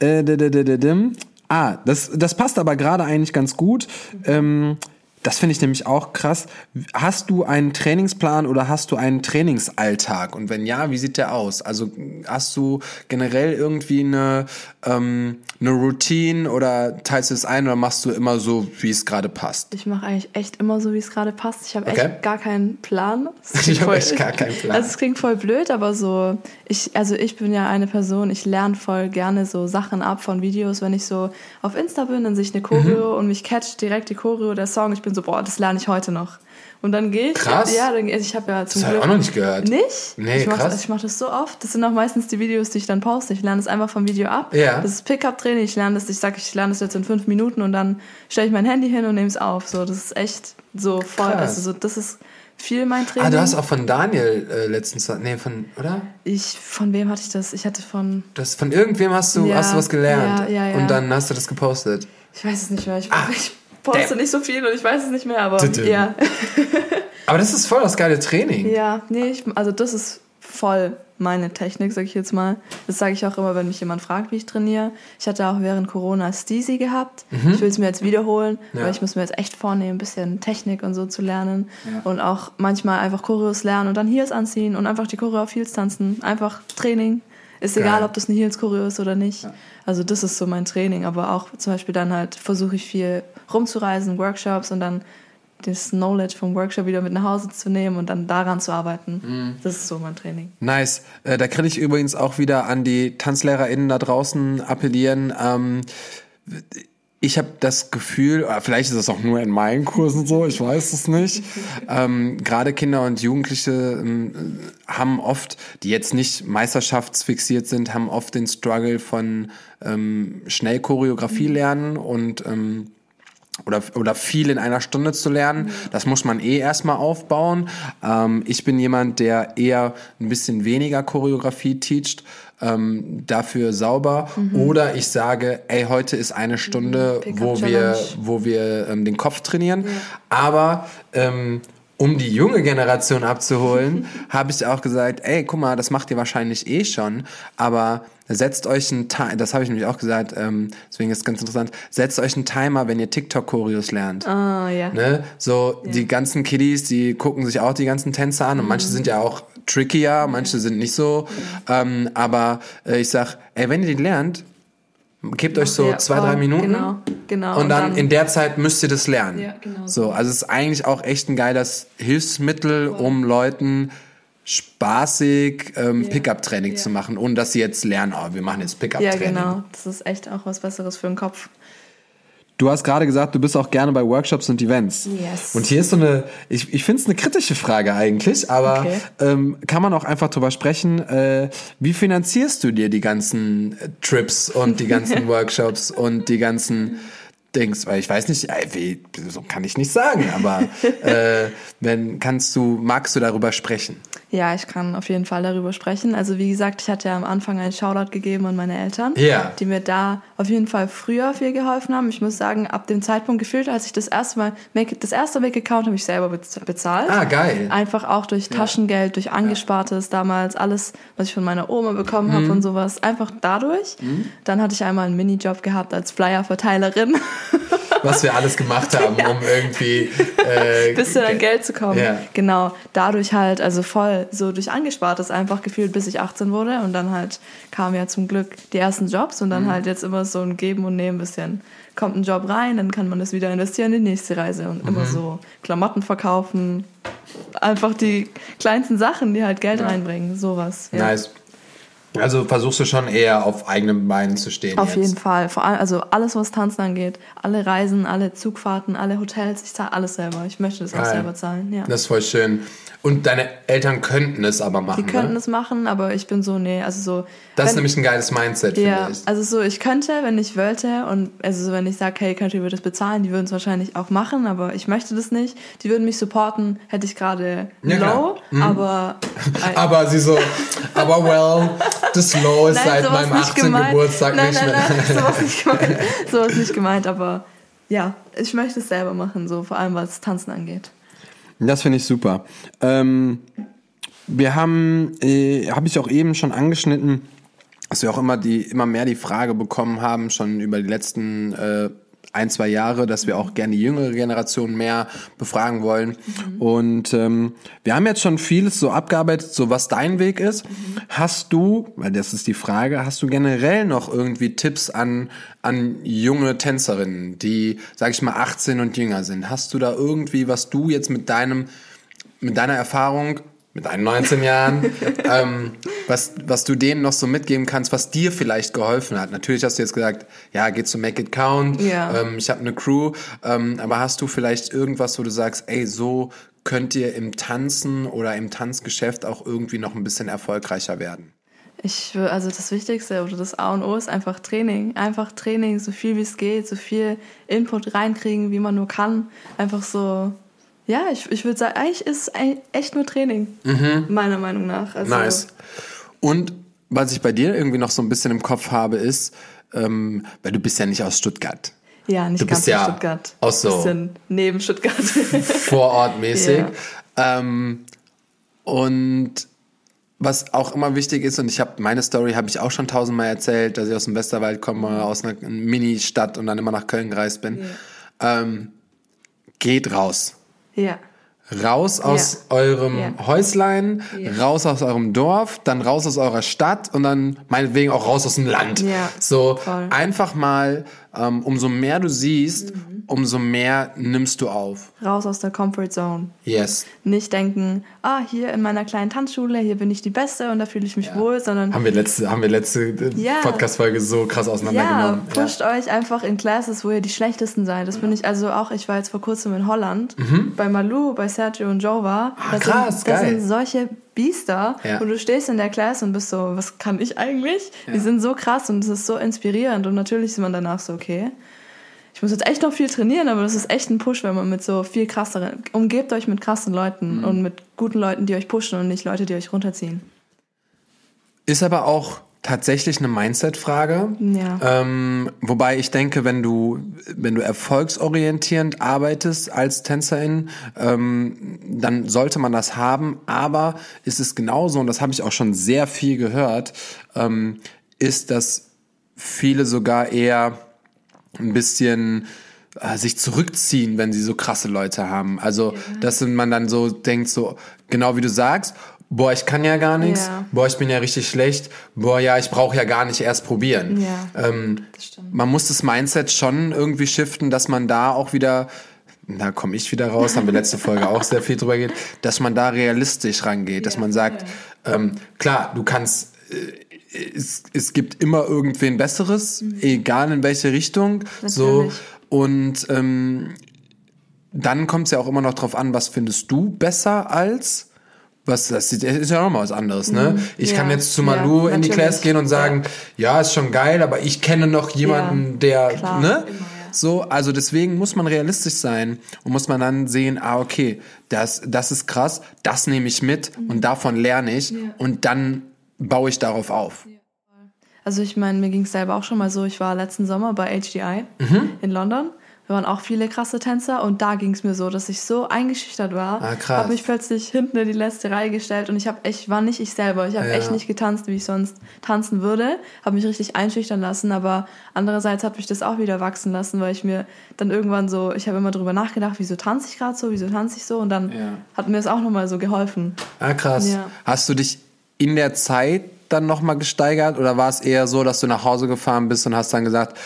Äh, d- dim. Ah, das, das passt aber gerade eigentlich ganz gut. Ähm, das finde ich nämlich auch krass. Hast du einen Trainingsplan oder hast du einen Trainingsalltag? Und wenn ja, wie sieht der aus? Also hast du generell irgendwie eine, ähm, eine Routine oder teilst du es ein oder machst du immer so, wie es gerade passt? Ich mache eigentlich echt immer so, wie es gerade passt. Ich habe Okay. echt gar keinen Plan. Ich klingt hab voll- echt gar keinen Plan. Also es klingt voll blöd, aber so, ich, also ich bin ja eine Person, ich lerne voll gerne so Sachen ab von Videos. Wenn ich so auf Insta bin, dann sehe ich eine Choreo Mhm. und mich catcht direkt die Choreo, der Song. Ich bin so, boah, das lerne ich heute noch. Und dann gehe ich. Krass. Ja, dann, ich habe ja zum Das Glück. auch noch nicht gehört. Nicht? Nee, ich mach, krass. Ich mache das so oft. Das sind auch meistens die Videos, die ich dann poste. Ich lerne es einfach vom Video ab. Ja. Das ist Pickup-Training. Ich lerne das, ich sage, ich lerne das jetzt in fünf Minuten und dann stelle ich mein Handy hin und nehme es auf. So, das ist echt so voll. Krass. Also so, das ist viel mein Training. Ah, du hast auch von Daniel äh, letztens, nee, von, oder? ich, von wem hatte ich das? Ich hatte von, Das, von irgendwem hast du, Ja, hast du was gelernt. ja, ja, ja. Und dann hast du das gepostet. ich weiß es nicht mehr. Ich, Ah, ich poste damn. nicht so viel und ich weiß es nicht mehr, aber Tütü. ja. Aber das ist voll das geile Training. Ja, nee, ich, also das ist voll meine Technik, sag ich jetzt mal. Das sage ich auch immer, wenn mich jemand fragt, wie ich trainiere. Ich hatte auch während Corona Steezy gehabt. Ich will es mir jetzt wiederholen, Mhm. Ja. weil ich muss mir jetzt echt vornehmen, ein bisschen Technik und so zu lernen. Und auch manchmal einfach Choreos lernen und dann Heels anziehen und einfach die Choreo auf Heels tanzen. Einfach Training. Ist Geil. egal, ob das eine Heels-Choreo ist oder nicht. Also das ist so mein Training. Aber auch zum Beispiel dann halt versuche ich viel rumzureisen, Workshops und dann das Knowledge vom Workshop wieder mit nach Hause zu nehmen und dann daran zu arbeiten. Mhm. Das ist so mein Training. Nice. Äh, da kann ich übrigens auch wieder an die TanzlehrerInnen da draußen appellieren. Ähm, ich habe das Gefühl, oder vielleicht ist es auch nur in meinen Kursen so, ich weiß es nicht. ähm, Gerade Kinder und Jugendliche ähm, haben oft, die jetzt nicht meisterschaftsfixiert sind, haben oft den Struggle von ähm, schnell Choreografie lernen und ähm, oder, oder viel in einer Stunde zu lernen. Das muss man eh erstmal aufbauen. Ähm, ich bin jemand, der eher ein bisschen weniger Choreografie teacht, ähm, dafür sauber. Oder ich sage, ey, heute ist eine Stunde, Pickup wo wir, wo wir ähm, den Kopf trainieren. Aber ähm, um die junge Generation abzuholen, habe ich auch gesagt, ey, guck mal, das macht ihr wahrscheinlich eh schon, aber setzt euch einen Timer, das habe ich nämlich auch gesagt, ähm, deswegen ist es ganz interessant, setzt euch einen Timer, wenn ihr TikTok-Choreos lernt. Ah, ja. Ne? So, die ganzen Kiddies, die gucken sich auch die ganzen Tänze an und manche sind ja auch trickier, manche sind nicht so. Ähm, aber äh, ich sag, ey, wenn ihr die lernt, gebt euch so Ja, zwei, drei Minuten. Genau, genau. Und, dann, in der Zeit müsst ihr das lernen. Ja, genau So, also es ist eigentlich auch echt ein geiles Hilfsmittel, um Leuten spaßig ähm, Pickup-Training Ja. zu machen, ohne dass sie jetzt lernen, oh, wir machen jetzt ja, Pickup-Training. genau. Das ist echt auch was Besseres für den Kopf. Du hast gerade gesagt, du bist auch gerne bei Workshops und Events. Yes. Und hier ist so eine, ich, ich finde es eine kritische Frage eigentlich, aber Okay. ähm, kann man auch einfach drüber sprechen, äh, wie finanzierst du dir die ganzen äh, Trips und die ganzen Workshops und die ganzen denkst, weil ich weiß nicht, wie, so kann ich nicht sagen, aber äh, wenn kannst du, magst du darüber sprechen? Ja, ich kann auf jeden Fall darüber sprechen. Also wie gesagt, ich hatte ja am Anfang einen Shoutout gegeben an meine Eltern, ja. die mir da auf jeden Fall früher viel geholfen haben. Ich muss sagen, ab dem Zeitpunkt gefühlt, als ich das erste Mal, das erste Make-Account habe ich selber bezahlt. Ah, geil. Einfach auch durch Taschengeld, durch Angespartes damals, alles, was ich von meiner Oma bekommen habe mhm. und sowas. Einfach dadurch. Mhm. Dann hatte ich einmal einen Minijob gehabt als Flyer-Verteilerin. Was wir alles gemacht haben, ja. um irgendwie äh, bisschen an Geld zu kommen. Ja. Genau, dadurch halt, also voll so durch Angespartes einfach gefühlt, bis ich 18 wurde und dann halt kamen ja zum Glück die ersten Jobs und dann mhm. halt jetzt immer so ein Geben und Nehmen bisschen. Kommt ein Job rein, dann kann man das wieder investieren in die nächste Reise und mhm. immer so Klamotten verkaufen, einfach die kleinsten Sachen, die halt Geld ja. reinbringen, sowas. Ja. Nice. Also versuchst du schon eher auf eigenen Beinen zu stehen. Auf jetzt. jeden Fall. Vor allem, also alles, was Tanzen angeht, alle Reisen, alle Zugfahrten, alle Hotels, ich zahle alles selber. Ich möchte das auch selber zahlen. Ja. Das ist voll schön. Und deine Eltern könnten es aber machen. Die könnten ne? es machen, aber ich bin so, nee, also so. Das wenn, ist nämlich ein geiles Mindset, ja, finde ich. Also so, ich könnte, wenn ich wollte, und also so, wenn ich sage, hey, könnt ihr das bezahlen, die würden es wahrscheinlich auch machen, aber ich möchte das nicht. Die würden mich supporten, hätte ich gerade ja, low, mhm. aber. aber sie so, aber well, das Low ist nein, seit meinem 18. Gemeint. Geburtstag nein, nicht nein, mehr. Nein, sowas nicht gemeint. sowas nicht gemeint, aber ja, ich möchte es selber machen, so vor allem was Tanzen angeht. Das finde ich super. Ähm, wir haben, äh, habe ich auch eben schon angeschnitten, dass wir auch immer die immer mehr die Frage bekommen haben, schon über die letzten äh, ein, zwei Jahre, dass wir auch gerne die jüngere Generation mehr befragen wollen. Mhm. Und ähm, wir haben jetzt schon vieles so abgearbeitet, so was dein Weg ist. Mhm. Hast du, weil das ist die Frage, hast du generell noch irgendwie Tipps an, an junge Tänzerinnen, die, sag ich mal, 18 und jünger sind? Hast du da irgendwie, was du jetzt mit deinem, mit deiner Erfahrung mit 19 Jahren, ähm, was, was du denen noch so mitgeben kannst, was dir vielleicht geholfen hat. Natürlich hast du jetzt gesagt, ja, geh zu Make It Count, ja. ähm, ich habe eine Crew, ähm, aber hast du vielleicht irgendwas, wo du sagst, ey, so könnt ihr im Tanzen oder im Tanzgeschäft auch irgendwie noch ein bisschen erfolgreicher werden? Ich will, also das Wichtigste oder das A und O ist einfach Training. Einfach Training, so viel wie es geht, so viel Input reinkriegen, wie man nur kann. Einfach so ja, ich, ich würde sagen, eigentlich ist es echt nur Training, mhm. meiner Meinung nach. Also nice. Und was ich bei dir irgendwie noch so ein bisschen im Kopf habe, ist, ähm, weil du bist ja nicht aus Stuttgart. Ja, nicht du ganz bist ja Stuttgart. Aus so bisschen neben Stuttgart. Vorortmäßig. Ja. Ähm, und was auch immer wichtig ist, und ich habe meine Story habe ich auch schon tausendmal erzählt, dass ich aus dem Westerwald komme, aus einer Mini-Stadt und dann immer nach Köln gereist bin. Ja. Ähm, geht raus. Ja. Raus aus ja. eurem ja. Häuslein, ja. raus aus eurem Dorf, dann raus aus eurer Stadt und dann meinetwegen auch raus aus dem Land. Ja. So Voll. einfach mal ähm, umso mehr du siehst, mhm. umso mehr nimmst du auf. Raus aus der Comfort Zone. Yes. Nicht denken, ah, hier in meiner kleinen Tanzschule, hier bin ich die Beste und da fühle ich mich ja. wohl, sondern. Haben wir letzte, haben wir letzte äh, ja. Podcast-Folge so krass auseinandergenommen. Ja, pusht ja. euch einfach in Classes, wo ihr die schlechtesten seid. Das bin ich also auch, ich war jetzt vor kurzem in Holland, mhm. bei Malu, bei Sergio und Joe war. Ah, krass, sind, geil. Das sind solche Biester ja. und du stehst in der Klasse und bist so, was kann ich eigentlich? Ja. Die sind so krass und es ist so inspirierend und natürlich ist man danach so, okay, ich muss jetzt echt noch viel trainieren, aber das ist echt ein Push, wenn man mit so viel krasseren, umgebt euch mit krassen Leuten mhm. und mit guten Leuten, die euch pushen und nicht Leute, die euch runterziehen. Ist aber auch tatsächlich eine Mindset-Frage. Ja. Ähm, wobei ich denke, wenn du, wenn du erfolgsorientierend arbeitest als Tänzerin, ähm, dann sollte man das haben. Aber ist es genauso, und das habe ich auch schon sehr viel gehört, ähm, ist, dass viele sogar eher ein bisschen äh, sich zurückziehen, wenn sie so krasse Leute haben. Also, ja. dass man dann so denkt, so genau wie du sagst, boah, ich kann ja gar nichts, ja. boah, ich bin ja richtig schlecht, boah, ja, ich brauche ja gar nicht erst probieren. Ja, ähm, man muss das Mindset schon irgendwie shiften, dass man da auch wieder, da komme ich wieder raus, haben wir letzte Folge auch sehr viel drüber geht, dass man da realistisch rangeht, ja, dass man sagt, ähm, klar, du kannst, äh, es, es gibt immer irgendwen Besseres, mhm. egal in welche Richtung, Natürlich. so und ähm, dann kommt es ja auch immer noch drauf an, was findest du besser als was das ist ja nochmal was anderes, ne? Mhm. Ich ja. kann jetzt zu Malu ja, in die Class gehen und sagen, ja. ja. ist schon geil, aber ich kenne noch jemanden, der, Klar, ne? So, also deswegen muss man realistisch sein und muss man dann sehen, ah, okay, das, das ist krass, das nehme ich mit mhm. und davon lerne ich und dann baue ich darauf auf. Also ich meine, mir ging es selber auch schon mal so, ich war letzten Sommer bei HDI mhm. in London wir waren auch viele krasse Tänzer und da ging es mir so, dass ich so eingeschüchtert war. Ah, krass. Habe mich plötzlich hinten in die letzte Reihe gestellt und ich habe echt war nicht ich selber. Ich habe ja. echt nicht getanzt, wie ich sonst tanzen würde. Habe mich richtig einschüchtern lassen, aber andererseits hat mich das auch wieder wachsen lassen, weil ich mir dann irgendwann so, ich habe immer drüber nachgedacht, wieso tanze ich gerade so, wieso tanze ich so und dann ja. hat mir das auch nochmal so geholfen. Ah krass. Ja. Hast du dich in der Zeit dann nochmal gesteigert oder war es eher so, dass du nach Hause gefahren bist und hast dann gesagt,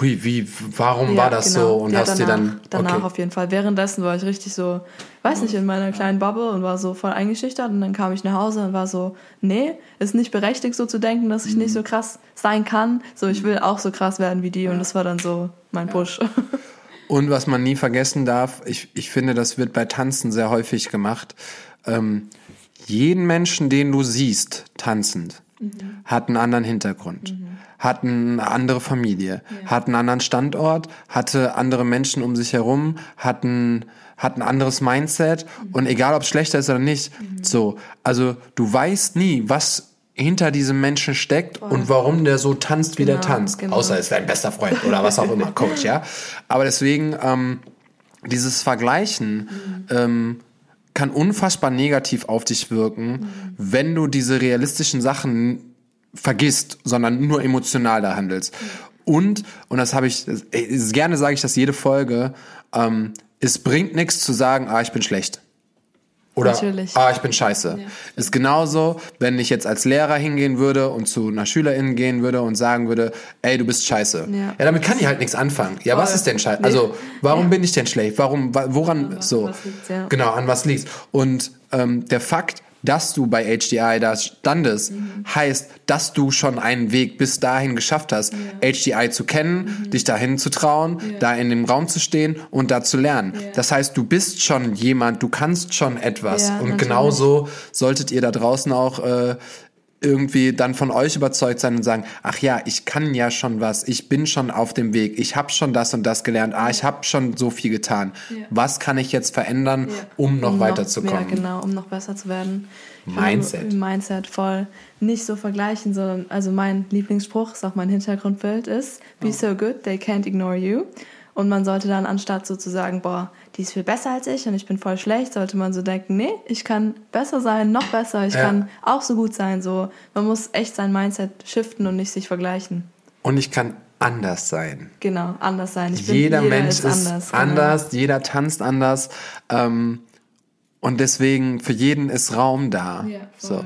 hui, wie, warum ja, war das genau. so? Und ja, hast danach, dir dann. Danach auf jeden Fall. Währenddessen war ich richtig so, weiß nicht, in meiner kleinen Bubble und war so voll eingeschüchtert. Und dann kam ich nach Hause und war so, nee, ist nicht berechtigt, so zu denken, dass ich mhm. nicht so krass sein kann. So, ich will auch so krass werden wie die. Und das war dann so mein Push. Und was man nie vergessen darf, ich, ich finde, das wird bei Tanzen sehr häufig gemacht. Ähm, jeden Menschen, den du siehst, tanzend, mhm. hat einen anderen Hintergrund. Mhm hat eine andere Familie, ja. hat einen anderen Standort, hatte andere Menschen um sich herum, hat ein, hat ein anderes Mindset mhm. und egal ob es schlechter ist oder nicht, mhm. so, also du weißt nie, was hinter diesem Menschen steckt Voll. und warum der so tanzt, wie genau, der tanzt. Genau. Außer es wäre ein bester Freund oder was auch immer, Coach, ja. Aber deswegen, ähm, dieses Vergleichen, mhm. ähm, kann unfassbar negativ auf dich wirken, mhm. wenn du diese realistischen Sachen vergisst, sondern nur emotional da handelst. Und, und das habe ich, gerne sage ich das jede Folge, ähm, es bringt nichts zu sagen, ah, ich bin schlecht. Oder, Natürlich. ah, ich bin scheiße. Ja. Ist genauso, wenn ich jetzt als Lehrer hingehen würde und zu einer Schülerin gehen würde und sagen würde, ey, du bist scheiße. Ja, ja damit kann ich halt nichts anfangen. Ja, Voll. was ist denn scheiße? Nee. Also, warum ja. bin ich denn schlecht? Warum, woran, so? Genau, an was liegt's? Und ähm, der Fakt, dass du bei HDI da standest, mhm. heißt, dass du schon einen Weg bis dahin geschafft hast, ja. HDI zu kennen, mhm. dich dahin zu trauen, ja. da in dem Raum zu stehen und da zu lernen. Ja. Das heißt, du bist schon jemand, du kannst schon etwas. und natürlich. genauso solltet ihr da draußen auch äh, irgendwie dann von euch überzeugt sein und sagen, ach ja, ich kann ja schon was, ich bin schon auf dem Weg, ich habe schon das und das gelernt, ah, ich habe schon so viel getan. Ja. Was kann ich jetzt verändern, ja. um noch um weiterzukommen? Ja, genau, um noch besser zu werden. Mindset. Mindset voll. Nicht so vergleichen, sondern, also mein Lieblingsspruch, ist auch mein Hintergrundbild, ist, be so good, they can't ignore you. Und man sollte dann anstatt sozusagen, boah, die ist viel besser als ich und ich bin voll schlecht, sollte man so denken, nee, ich kann besser sein, noch besser, ich ja. kann auch so gut sein. So, man muss echt sein Mindset shiften und nicht sich vergleichen. Und ich kann anders sein. Genau, anders sein. Bin, jeder, jeder, Mensch ist, ist anders, anders genau. jeder tanzt anders. Ähm, und deswegen für jeden ist Raum da. Ja, so.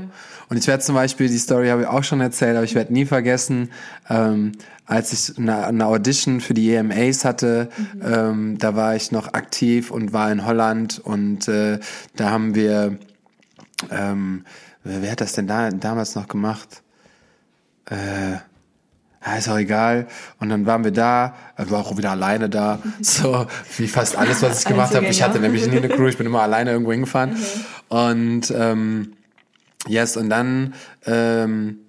Und ich werde zum Beispiel, die Story habe ich auch schon erzählt, aber ich werde nie vergessen, ähm, als ich eine, eine Audition für die EMAs hatte, mhm. ähm, da war ich noch aktiv und war in Holland und äh, da haben wir, ähm, wer hat das denn da damals noch gemacht? Äh, ja, ist auch egal. Und dann waren wir da, ich war auch wieder alleine da, mhm. so wie fast alles, was ich gemacht habe. Ich hatte nämlich nie eine Crew, ich bin immer alleine irgendwo hingefahren. Mhm. Und ähm, yes, und dann ähm,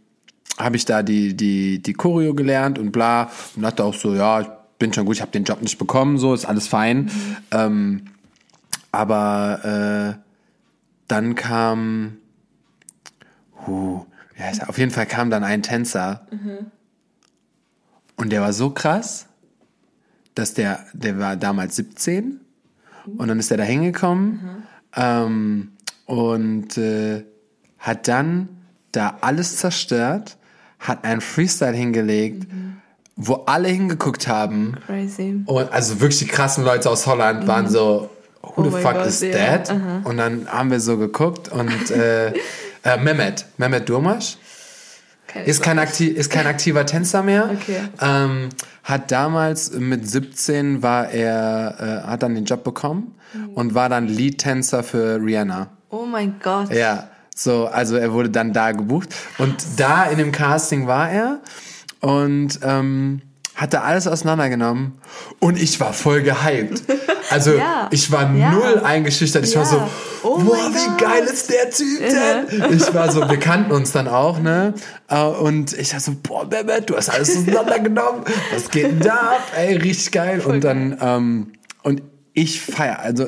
habe ich da die, die, die Choreo gelernt und bla und dachte auch so, ja, ich bin schon gut, ich habe den Job nicht bekommen, so ist alles fein. Mhm. Ähm, aber äh, dann kam, huh, ja, auf jeden Fall kam dann ein Tänzer mhm. und der war so krass, dass der, der war damals 17 und dann ist er da hingekommen mhm. ähm, und äh, hat dann da alles zerstört hat einen Freestyle hingelegt, mhm. wo alle hingeguckt haben. Crazy. Und also wirklich die krassen Leute aus Holland mhm. waren so, who the oh fuck God, is yeah. that? Uh -huh. Und dann haben wir so geguckt und äh, äh, Mehmet, Mehmet Durmasch. Ist kein, aktiv, ist kein aktiver Tänzer mehr. Okay. Ähm, hat damals mit 17 war er, äh, hat dann den Job bekommen mhm. und war dann Lead-Tänzer für Rihanna. Oh mein Gott. Ja. So, also er wurde dann da gebucht. Und da in dem Casting war er und ähm, hat da alles auseinandergenommen und ich war voll gehypt. Also ja. ich war ja. null eingeschüchtert. Ich war so, oh boah, wie geil ist der Typ denn? Ich war so, wir kannten uns dann auch, ne? Äh, und ich war so, boah, Mehmet, du hast alles auseinandergenommen. Was geht denn da? Ey, richtig geil. Voll und dann, ähm, und ich feiere. Also,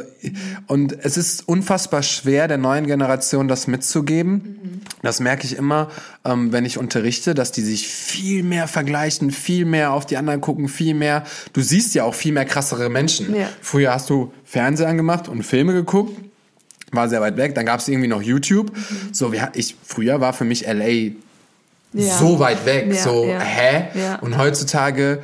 und es ist unfassbar schwer, der neuen Generation das mitzugeben. Mhm. Das merke ich immer, ähm, wenn ich unterrichte, dass die sich viel mehr vergleichen, viel mehr auf die anderen gucken, viel mehr. Du siehst ja auch viel mehr krassere Menschen. Ja. Früher hast du Fernsehen angemacht und Filme geguckt, war sehr weit weg. Dann gab es irgendwie noch YouTube. Mhm. So, wie ich früher war für mich LA ja. so weit weg. Ja, so, hä? Und heutzutage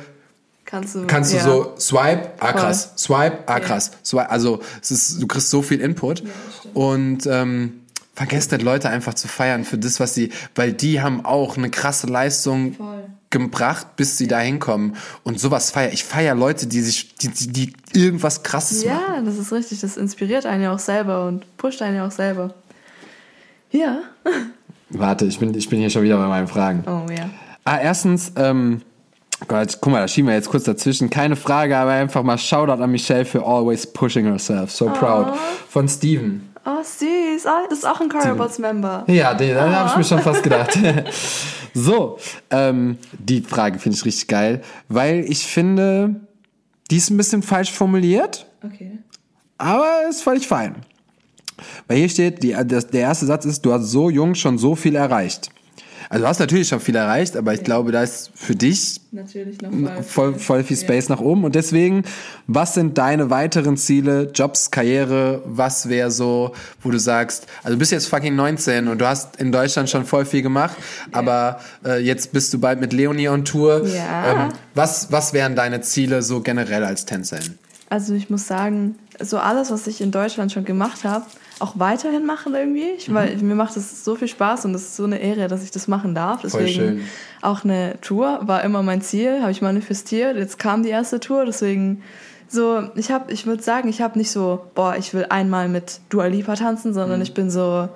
Kannst du, kannst du ja. so swipe, ah krass, swipe, ah krass, ja. swipe, also es ist, du kriegst so viel Input ja, und ähm, vergesst nicht Leute einfach zu feiern für das, was sie, weil die haben auch eine krasse Leistung Voll. gebracht, bis sie da hinkommen und sowas feier. Ich feier Leute, die sich, die, die, die irgendwas Krasses ja, machen. Ja, das ist richtig, das inspiriert einen ja auch selber und pusht einen ja auch selber. Ja. Warte, ich bin, ich bin hier schon wieder bei meinen Fragen. Oh ja. Ah, erstens, ähm, Gott, guck mal, da schieben wir jetzt kurz dazwischen. Keine Frage, aber einfach mal Shoutout an Michelle für always pushing herself. So proud. Von Steven. Oh, süß. Oh, das ist auch ein Carbots-Member. Ja, den oh. habe ich mir schon fast gedacht. so, ähm, die Frage finde ich richtig geil, weil ich finde, die ist ein bisschen falsch formuliert. Okay. Aber ist völlig fein. Weil hier steht, die, das, der erste Satz ist, du hast so jung schon so viel erreicht. Also du hast natürlich schon viel erreicht, aber ich ja. glaube, da ist für dich voll, voll viel Space ja. nach oben. Und deswegen, was sind deine weiteren Ziele, Jobs, Karriere? Was wäre so, wo du sagst, also du bist jetzt fucking 19 und du hast in Deutschland schon voll viel gemacht, ja. aber äh, jetzt bist du bald mit Leonie on Tour. Ja. Ähm, was, was wären deine Ziele so generell als Tänzerin? Also ich muss sagen, so alles, was ich in Deutschland schon gemacht habe, auch weiterhin machen irgendwie, ich, weil mhm. mir macht es so viel Spaß und es ist so eine Ehre, dass ich das machen darf. Deswegen auch eine Tour war immer mein Ziel, habe ich manifestiert. Jetzt kam die erste Tour, deswegen so, ich habe, ich würde sagen, ich habe nicht so, boah, ich will einmal mit Dua Lipa tanzen, sondern mhm. ich bin so,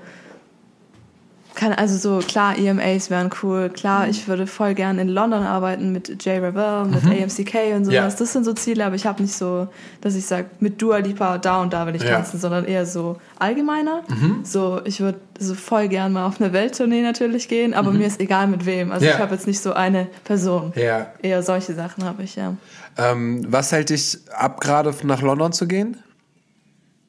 kann, also so, klar, EMAs wären cool. Klar, mhm. ich würde voll gern in London arbeiten mit Jay Rebel, mit mhm. AMCK und sowas. Ja. Das sind so Ziele, aber ich habe nicht so, dass ich sage, mit Dua Lipa da und da will ich ja. tanzen, sondern eher so allgemeiner. Mhm. So, ich würde so voll gern mal auf eine Welttournee natürlich gehen, aber mhm. mir ist egal mit wem. Also ja. ich habe jetzt nicht so eine Person. Ja. Eher solche Sachen habe ich, ja. Ähm, was hält dich ab, gerade nach London zu gehen?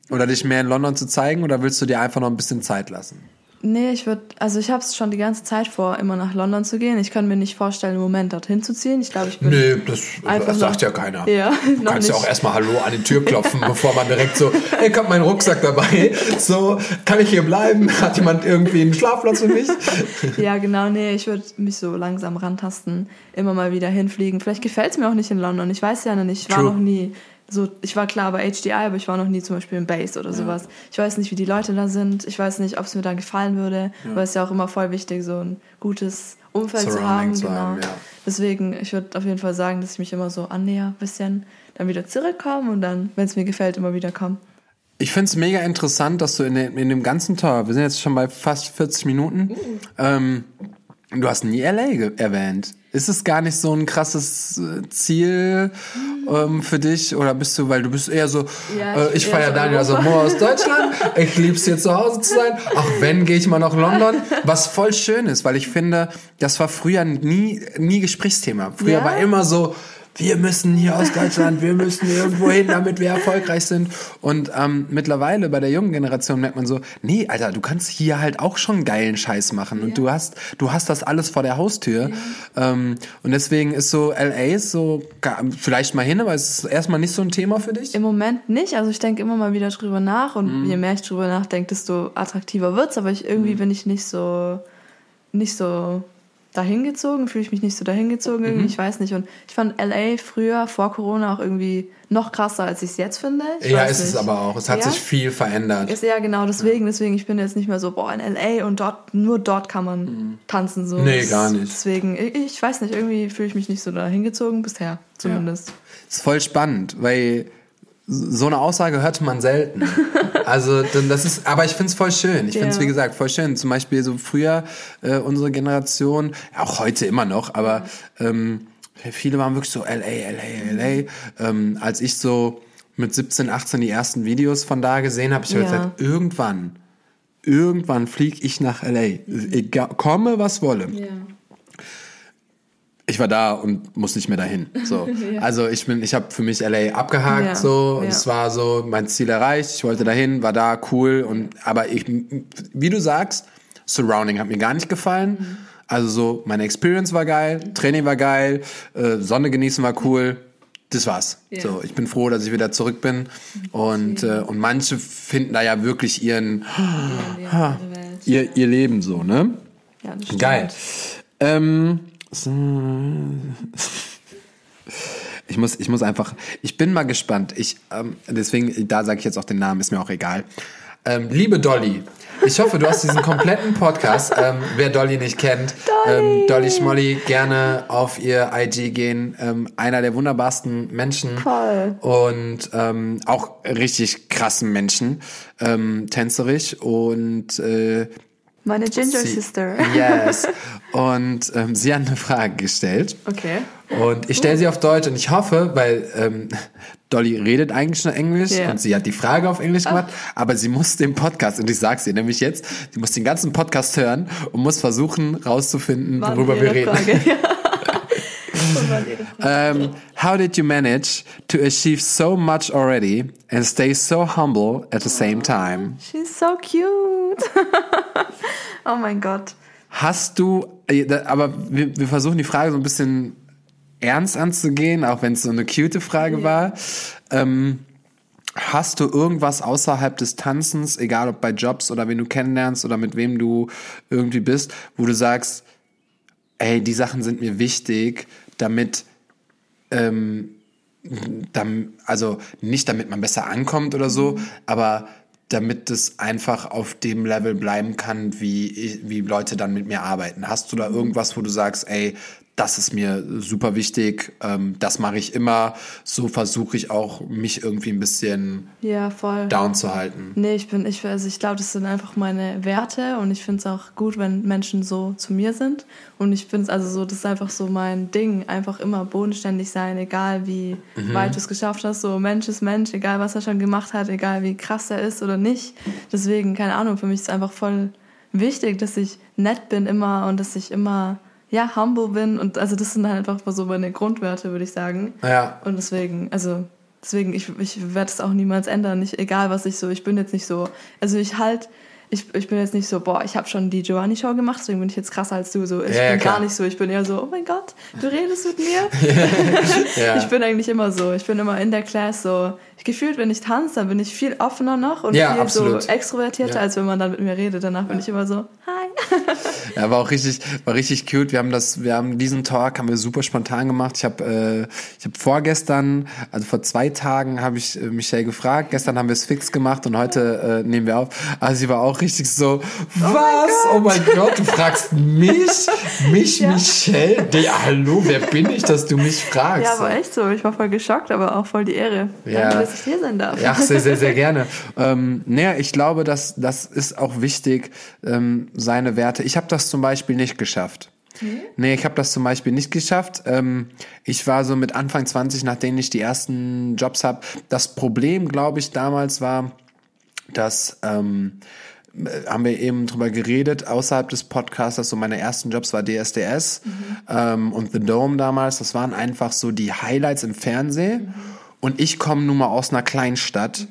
Oder dich mehr in London zu zeigen? Oder willst du dir einfach noch ein bisschen Zeit lassen? Nee, ich würde, also ich habe es schon die ganze Zeit vor, immer nach London zu gehen. Ich kann mir nicht vorstellen, im Moment dorthin zu ziehen. Ich glaube, ich bin. Nee, das, sagt ja keiner. Ja, du kannst ja auch erstmal Hallo an die Tür klopfen, bevor man direkt so, hey, ich habe meinen Rucksack dabei. So, kann ich hier bleiben? Hat jemand irgendwie einen Schlafplatz für mich? ja, genau, nee, ich würde mich so langsam rantasten, immer mal wieder hinfliegen. Vielleicht gefällt es mir auch nicht in London. Ich weiß ja noch nicht, ich war noch nie so, ich war klar bei HDI, aber ich war noch nie zum Beispiel im Base oder ja. sowas. Ich weiß nicht, wie die Leute da sind. Ich weiß nicht, ob es mir da gefallen würde. Ja. Weil es ja auch immer voll wichtig, so ein gutes Umfeld zu haben. Zu genau. Haben, ja. Deswegen, ich würde auf jeden Fall sagen, dass ich mich immer so annäher, ein bisschen, dann wieder zurückkomme und dann, wenn es mir gefällt, immer wieder komme. Ich finde es mega interessant, dass du in, dem, in dem ganzen Tour, wir sind jetzt schon bei fast 40 Minuten, uh. ähm, du hast nie LA erwähnt. Ist es gar nicht so ein krasses äh, Ziel ähm, für dich? Oder bist du, weil du bist eher so, ja, äh, ich feiere Daniel also nur aus Deutschland, ich lieb's hier zu Hause zu sein. Ach, wenn, gehe ich mal nach London. Was voll schön ist, weil ich finde, das war früher nie, nie Gesprächsthema. Früher ja? war immer so, wir müssen hier aus Deutschland, wir müssen irgendwo hin, damit wir erfolgreich sind. Und ähm, mittlerweile bei der jungen Generation merkt man so, nee, Alter, du kannst hier halt auch schon geilen Scheiß machen ja. und du hast, du hast das alles vor der Haustür. Ja. Ähm, und deswegen ist so LA ist so vielleicht mal hin, aber es ist erstmal nicht so ein Thema für dich. Im Moment nicht. Also ich denke immer mal wieder drüber nach und mhm. je mehr ich drüber nachdenke, desto attraktiver wird's. Aber ich irgendwie mhm. bin ich nicht so nicht so dahingezogen, fühle ich mich nicht so dahingezogen irgendwie, mhm. ich weiß nicht. Und ich fand LA früher, vor Corona, auch irgendwie noch krasser, als ich es jetzt finde. Ich ja, ist nicht. es aber auch. Es hat ja? sich viel verändert. Ist ja genau deswegen, deswegen, ich bin jetzt nicht mehr so, boah, in LA und dort, nur dort kann man mhm. tanzen. So. Nee, gar nicht. Deswegen, ich, ich weiß nicht, irgendwie fühle ich mich nicht so dahingezogen, bisher zumindest. Ja. Ist voll spannend, weil so eine Aussage hörte man selten. Also das ist, aber ich finde es voll schön. Ich finde es, wie gesagt, voll schön. Zum Beispiel so früher äh, unsere Generation, ja, auch heute immer noch, aber ähm, viele waren wirklich so LA, LA, LA. Ähm, als ich so mit 17, 18 die ersten Videos von da gesehen habe, ich habe Ja. gesagt, irgendwann, irgendwann fliege ich nach LA. Egal, komme, was wolle. Ja. Ich war da und muss nicht mehr dahin. So. Also ich bin, ich habe für mich LA abgehakt Ja, so und ja. es war so mein Ziel erreicht. Ich wollte dahin, war da cool und aber ich, wie du sagst, Surrounding hat mir gar nicht gefallen. Mhm. Also so meine Experience war geil, Training war geil, äh, Sonne genießen war cool. Das war's. Ja. So, ich bin froh, dass ich wieder zurück bin und äh, und manche finden da ja wirklich ihren Ja, ihr, ihr Leben so, ne? Ja, das stimmt. Geil. Ähm. Ich muss, ich muss einfach, ich bin mal gespannt. Ich, ähm, deswegen, da sage ich jetzt auch den Namen, ist mir auch egal. Ähm, liebe Dolly, ich hoffe, du hast diesen kompletten Podcast. Ähm, wer Dolly nicht kennt, Dolly, ähm, Dolly Schmolly, gerne auf ihr IG gehen. Ähm, einer der wunderbarsten Menschen. Voll. Und ähm, auch richtig krassen Menschen. Tänzerisch und äh, Meine Ginger Sie- Sister. Yes. Und ähm, sie hat eine Frage gestellt. Okay. Und ich stelle sie auf Deutsch und ich hoffe, weil ähm, Dolly redet eigentlich nur Englisch Ja. und sie hat die Frage auf Englisch gemacht, aber sie muss den Podcast, und ich sag's ihr nämlich jetzt, sie muss den ganzen Podcast hören und muss versuchen rauszufinden, Wann worüber wir reden. Frage? Ja. Und wann ihre Frage? Um, how did you manage to achieve so much already and stay so humble at the same time? She's so cute. oh mein Gott. Hast du, äh, aber wir, wir versuchen die Frage so ein bisschen ernst anzugehen, auch wenn es so eine cute Frage war. Ähm, hast du irgendwas außerhalb des Tanzens, egal ob bei Jobs oder wen du kennenlernst oder mit wem du irgendwie bist, wo du sagst, ey, die Sachen sind mir wichtig, damit ähm, dam, also nicht damit man besser ankommt oder so, aber damit es einfach auf dem Level bleiben kann, wie, wie Leute dann mit mir arbeiten. Hast du da irgendwas, wo du sagst, ey, das ist mir super wichtig, ähm, das mache ich immer, so versuche ich auch, mich irgendwie ein bisschen Ja, voll. down zu halten. Nee, ich bin, ich, also ich glaube, das sind einfach meine Werte und ich finde es auch gut, wenn Menschen so zu mir sind. Und ich finde es also so, das ist einfach so mein Ding, einfach immer bodenständig sein, egal wie weit du es geschafft hast. So Mensch ist Mensch, egal was er schon gemacht hat, egal wie krass er ist oder nicht. Deswegen, keine Ahnung, für mich ist es einfach voll wichtig, dass ich nett bin immer und dass ich immer, ja, humble bin. Und also das sind halt einfach so meine Grundwerte, würde ich sagen. Ja. Und deswegen, also deswegen, ich, ich werde es auch niemals ändern, nicht egal was ich so, ich bin jetzt nicht so, also ich halt, ich, ich bin jetzt nicht so, boah, ich habe schon die Giovanni Show gemacht, deswegen bin ich jetzt krasser als du, so ich Ja, bin klar. gar nicht so, ich bin eher so, oh mein Gott, du redest mit mir. Ja. Ich bin eigentlich immer so, ich bin immer in der Class so, ich gefühlt, wenn ich tanze, dann bin ich viel offener noch und Ja, viel absolut. so extrovertierter, als wenn man dann mit mir redet. Danach bin ich immer so, hi. Ja, war auch richtig, war richtig cute. Wir haben das, wir haben diesen Talk haben wir super spontan gemacht. Ich habe, äh, ich habe vorgestern, also vor zwei Tagen, habe ich äh, Michelle gefragt. Gestern haben wir es fix gemacht und heute äh, nehmen wir auf. Also sie war auch richtig so, was? Oh mein Gott, du fragst mich, mich, Ja. Michelle. Die, hallo, wer bin ich, dass du mich fragst? Ja, aber echt so, ich war voll geschockt, aber auch voll die Ehre. Ja. Danke, dass ich hier sein darf. Ja, sehr, sehr, sehr gerne. Ähm, naja, ich glaube, dass das ist auch wichtig, ähm, seine Werte. Ich habe das zum Beispiel nicht geschafft. Nee, ich habe das zum Beispiel nicht geschafft. Ähm, ich war so mit Anfang 20, nachdem ich die ersten Jobs habe. Das Problem, glaube ich, damals war, dass ähm, äh, haben wir eben drüber geredet, außerhalb des Podcasts, so meine ersten Jobs war DSDS ähm, und The Dome damals. Das waren einfach so die Highlights im Fernsehen. Und ich komme nun mal aus einer Kleinstadt.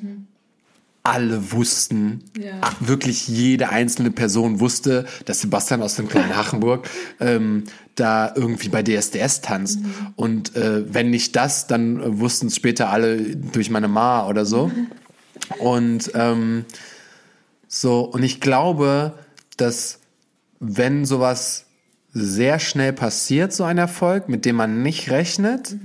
Alle wussten, Ja. ach, wirklich jede einzelne Person wusste, dass Sebastian aus dem kleinen Hachenburg ähm, da irgendwie bei DSDS tanzt. Und äh, wenn nicht das, dann wussten es später alle durch meine Ma oder so. Und ähm, so, und ich glaube, dass wenn sowas sehr schnell passiert, so ein Erfolg, mit dem man nicht rechnet,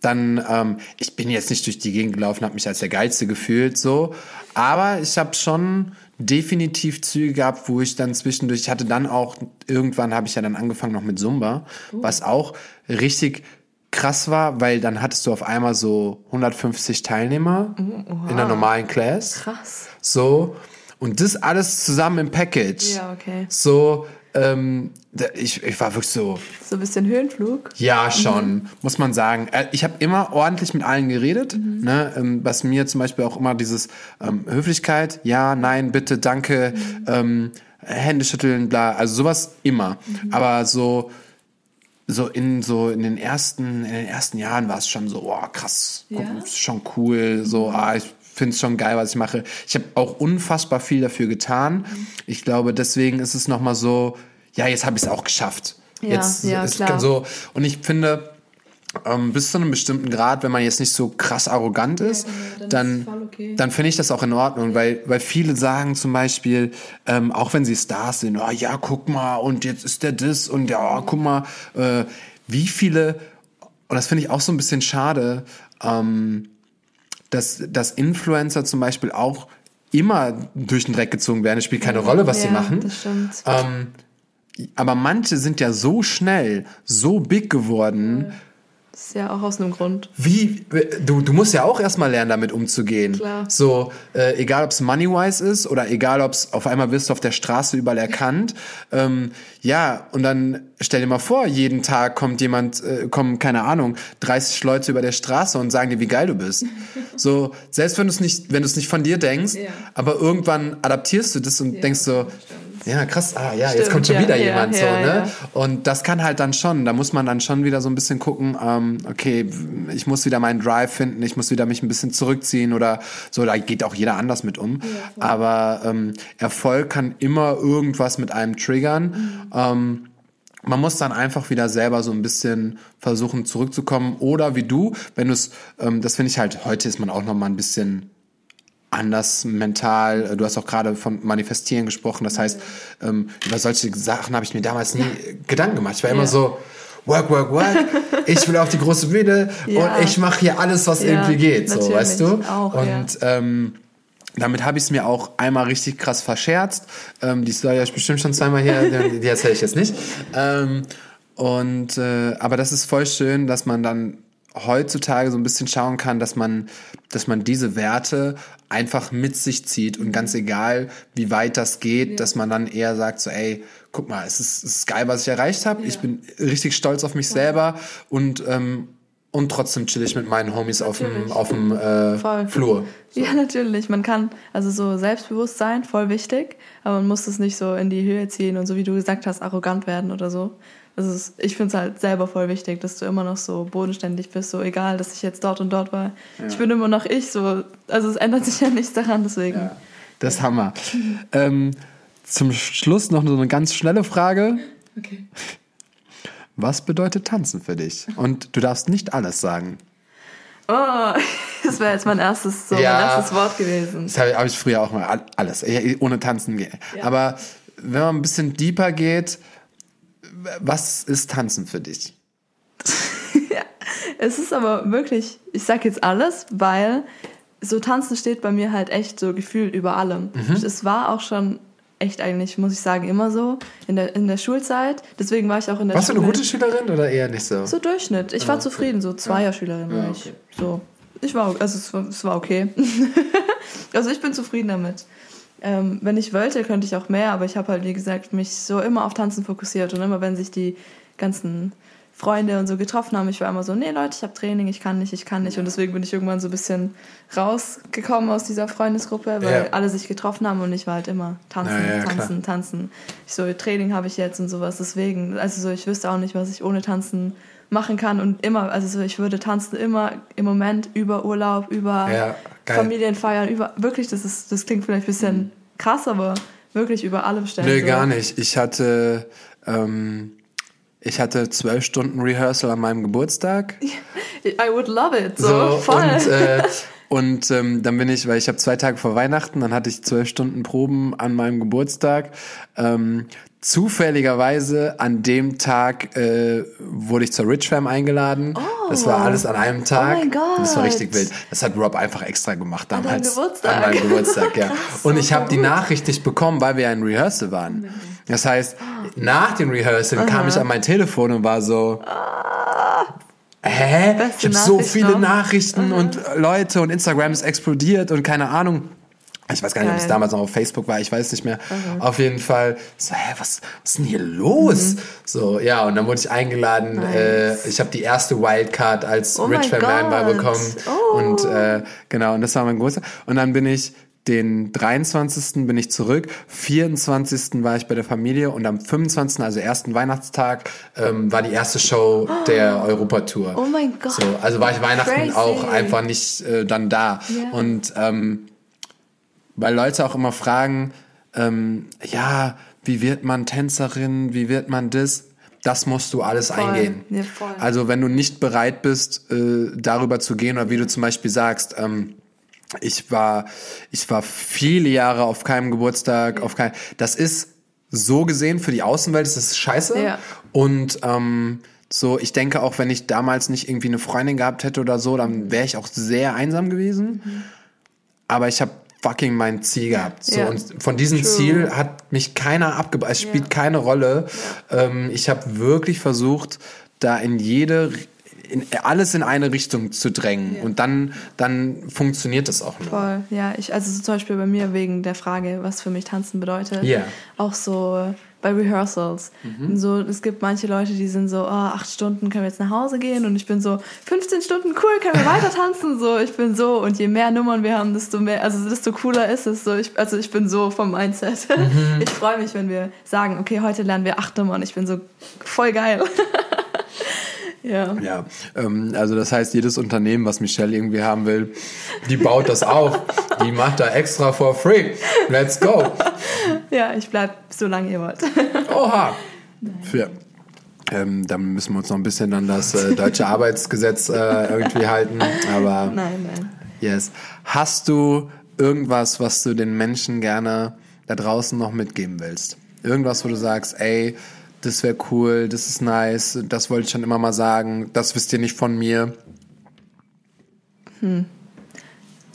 dann, ähm, ich bin jetzt nicht durch die Gegend gelaufen, habe mich als der Geilste gefühlt, so, aber ich habe schon definitiv Züge gehabt, wo ich dann zwischendurch, ich hatte dann auch, irgendwann habe ich ja dann angefangen noch mit Zumba, was auch richtig krass war, weil dann hattest du auf einmal so 150 Teilnehmer in der normalen Class. Krass. So. Und das alles zusammen im Package. Ja, okay. So, ähm, ich, ich war wirklich so. So ein bisschen Höhenflug? Ja, schon, mhm. muss man sagen. Äh, ich habe immer ordentlich mit allen geredet, mhm. ne? Ähm, was mir zum Beispiel auch immer dieses ähm, Höflichkeit, ja, nein, bitte, danke, mhm. ähm, Hände schütteln, bla, also sowas immer. Mhm. Aber so so in so in den ersten in den ersten Jahren war es schon so oh, krass ja? schon cool so mhm. ah, ich finde es schon geil was ich mache ich habe auch unfassbar viel dafür getan mhm. ich glaube deswegen ist es noch mal so ja jetzt habe ich es auch geschafft ja, jetzt ja, ist klar. so und ich finde ähm, bis zu einem bestimmten Grad, wenn man jetzt nicht so krass arrogant ist, ja, genau, dann, dann, okay. dann finde ich das auch in Ordnung, weil, weil viele sagen zum Beispiel, ähm, auch wenn sie Stars sind, oh, ja, guck mal, und jetzt ist der das und ja, oh, guck mal, äh, wie viele, und das finde ich auch so ein bisschen schade, ähm, dass, dass Influencer zum Beispiel auch immer durch den Dreck gezogen werden. Es spielt keine Rolle, was ja, sie machen. Das stimmt. Ähm, aber manche sind ja so schnell, so big geworden. Ja ist ja auch aus einem Grund. Wie, du, du musst ja auch erstmal lernen, damit umzugehen. Klar. So, äh, egal ob es Moneywise ist oder egal ob es auf einmal wirst du auf der Straße überall erkannt. Ähm, ja, und dann stell dir mal vor, jeden Tag kommt jemand, äh, kommen, keine Ahnung, 30 Leute über der Straße und sagen dir, wie geil du bist. so, selbst wenn du es nicht, wenn du es nicht von dir denkst, ja. aber irgendwann adaptierst du das und ja, denkst so, stimmt ja, krass, ah ja, Stimmt, jetzt kommt schon ja, wieder ja, jemand ja, so, ne? Und das kann halt dann schon, da muss man dann schon wieder so ein bisschen gucken, ähm, okay, ich muss wieder meinen Drive finden, ich muss wieder mich ein bisschen zurückziehen oder so, da geht auch jeder anders mit um. Aber ähm, Erfolg kann immer irgendwas mit einem triggern. Mhm. Ähm, man muss dann einfach wieder selber so ein bisschen versuchen zurückzukommen oder wie du, wenn du es, ähm, das finde ich halt, heute ist man auch noch mal ein bisschen anders mental. Du hast auch gerade von Manifestieren gesprochen. Das heißt, ähm, über solche Sachen habe ich mir damals nie ja. Gedanken gemacht. Ich war ja. immer so, work, work, work. Ich will auf die große Bühne ja. und ich mache hier alles, was irgendwie geht. So, weißt du? Auch, und ähm, damit habe ich es mir auch einmal richtig krass verscherzt. Ähm, die Story habe ich bestimmt schon zweimal hier, die erzähle ich jetzt nicht. Ähm, und äh, aber das ist voll schön, dass man dann heutzutage so ein bisschen schauen kann, dass man, dass man diese Werte einfach mit sich zieht und ganz egal, wie weit das geht, ja. dass man dann eher sagt so, ey, guck mal, es ist, es ist geil, was ich erreicht habe. Ja. Ich bin richtig stolz auf mich ja. selber und ähm, und trotzdem chill ich mit meinen Homies natürlich. auf dem, auf dem äh, Flur. So. Ja, natürlich. Man kann, also so Selbstbewusstsein, voll wichtig, aber man muss es nicht so in die Höhe ziehen und so wie du gesagt hast, arrogant werden oder so. Also es, ich finde es halt selber voll wichtig, dass du immer noch so bodenständig bist, so egal, dass ich jetzt dort und dort war. Ja. Ich bin immer noch ich, so. Also es ändert sich ja nichts daran, deswegen. Ja, das ist Hammer. ähm, zum Schluss noch so eine ganz schnelle Frage. Okay. Was bedeutet tanzen für dich? Und du darfst nicht alles sagen. Oh, das wäre jetzt mein erstes, so ja, mein erstes Wort gewesen. Das habe ich früher auch mal alles. Ohne Tanzen. Ja. Aber wenn man ein bisschen deeper geht, was ist Tanzen für dich? ja, es ist aber wirklich, ich sag jetzt alles, weil so Tanzen steht bei mir halt echt so gefühlt über allem. Mhm. Es war auch schon echt eigentlich, muss ich sagen, immer so in der, in der Schulzeit. Deswegen war ich auch in der Warst Schule. Warst du eine gute Schülerin oder eher nicht so? So Durchschnitt. Ich ah, war okay. zufrieden, so Zweierschülerin war ich. So. Ich war, also es war, es war okay. also ich bin zufrieden damit. Ähm, wenn ich wollte, könnte ich auch mehr, aber ich habe halt, wie gesagt, mich so immer auf Tanzen fokussiert und immer, wenn sich die ganzen Freunde und so getroffen haben, ich war immer so, nee Leute, ich habe Training, ich kann nicht, ich kann nicht und deswegen bin ich irgendwann so ein bisschen rausgekommen aus dieser Freundesgruppe, weil ja. alle sich getroffen haben und ich war halt immer tanzen, ja, ja, tanzen, klar. tanzen. Ich so, Training habe ich jetzt und sowas, deswegen, also so, ich wüsste auch nicht, was ich ohne Tanzen machen kann und immer, also so, ich würde tanzen immer im Moment über Urlaub, über ja, Familienfeiern, über, wirklich, das ist, das klingt vielleicht ein bisschen krass, aber wirklich über alle Stellen. Nee, so. gar nicht. Ich hatte, ähm, ich hatte zwölf Stunden Rehearsal an meinem Geburtstag. I would love it, so, so voll. Und, äh, Und ähm, dann bin ich, weil ich habe zwei Tage vor Weihnachten, dann hatte ich zwölf Stunden Proben an meinem Geburtstag. Ähm, zufälligerweise an dem Tag äh, wurde ich zur Rich Fam eingeladen. Oh. Das war alles an einem Tag. Oh mein Gott. Das war richtig wild. Das hat Rob einfach extra gemacht damals. An, Geburtstag. an meinem Geburtstag, ja. Und ich habe die Nachricht nicht bekommen, weil wir ja in Rehearsal waren. Das heißt, nach dem Rehearsal kam ich an mein Telefon und war so. Ah hä? Beste ich habe so viele noch. Nachrichten mhm. und Leute und Instagram ist explodiert und keine Ahnung. Ich weiß gar nicht, ob es damals noch auf Facebook war, ich weiß nicht mehr. Mhm. Auf jeden Fall so, hä, was, was ist denn hier los? Mhm. So, ja, und dann wurde ich eingeladen. Nice. Äh, ich habe die erste Wildcard als oh Rich Fan Member bekommen. Oh. Und äh, genau, und das war mein großer. Und dann bin ich den 23. bin ich zurück, 24. war ich bei der Familie und am 25., also ersten Weihnachtstag, ähm, war die erste Show der Europatour. Oh mein Gott. So, also war ich Weihnachten Crazy. auch einfach nicht äh, dann da. Yeah. Und ähm, weil Leute auch immer fragen, ähm, ja, wie wird man Tänzerin, wie wird man das? Das musst du alles voll. eingehen. Ja, also wenn du nicht bereit bist, äh, darüber zu gehen, oder wie du zum Beispiel sagst, ähm, ich war, ich war viele Jahre auf keinem Geburtstag, ja. auf kein, das ist so gesehen für die Außenwelt ist das scheiße. Ja. Und ähm, so, ich denke auch, wenn ich damals nicht irgendwie eine Freundin gehabt hätte oder so, dann wäre ich auch sehr einsam gewesen. Mhm. Aber ich habe fucking mein Ziel gehabt. So, ja. Und von diesem True. Ziel hat mich keiner abgebracht. Es spielt ja. keine Rolle. Ja. Ähm, ich habe wirklich versucht, da in jede in, alles in eine Richtung zu drängen und dann, dann funktioniert das auch nur. Voll, ja. Ich, also so zum Beispiel bei mir wegen der Frage, was für mich Tanzen bedeutet. Ja. Auch so bei Rehearsals. Mhm. So, es gibt manche Leute, die sind so, oh, acht Stunden können wir jetzt nach Hause gehen und ich bin so, 15 Stunden, cool, können wir weiter tanzen. So, ich bin so und je mehr Nummern wir haben, desto mehr, also desto cooler ist es. So, ich, also ich bin so vom Mindset. Mhm. Ich freue mich, wenn wir sagen, okay, heute lernen wir acht Nummern. Ich bin so voll geil. Ja. Ja, ähm, also das heißt, jedes Unternehmen, was Michelle irgendwie haben will, die baut das auf. Die macht da extra for free. Let's go. Ja, ich bleib so lange ihr wollt. Oha. Für, ähm, dann müssen wir uns noch ein bisschen an das äh, deutsche Arbeitsgesetz äh, irgendwie halten. Aber nein, nein. Yes. Hast du irgendwas, was du den Menschen gerne da draußen noch mitgeben willst? Irgendwas, wo du sagst, ey, das wäre cool, das ist nice, das wollte ich schon immer mal sagen, das wisst ihr nicht von mir. Hm.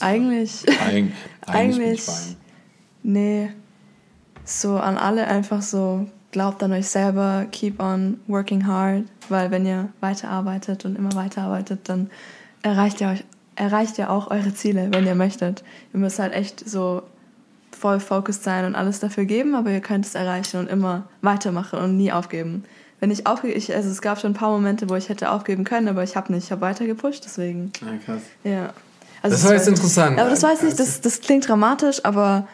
Eigentlich. Eig eigentlich. eigentlich nee. So an alle einfach so, glaubt an euch selber, keep on working hard, weil wenn ihr weiterarbeitet und immer weiterarbeitet, dann erreicht ihr euch erreicht ihr auch eure Ziele, wenn ihr möchtet. Ihr müsst halt echt so voll focused sein und alles dafür geben, aber ihr könnt es erreichen und immer weitermachen und nie aufgeben. Wenn ich aufgebe, ich, also es gab schon ein paar Momente, wo ich hätte aufgeben können, aber ich habe nicht, ich habe weiter gepusht, deswegen. Ja, ah, krass. Ja. Also das war jetzt interessant. Aber das weiß ich, das, das klingt dramatisch, aber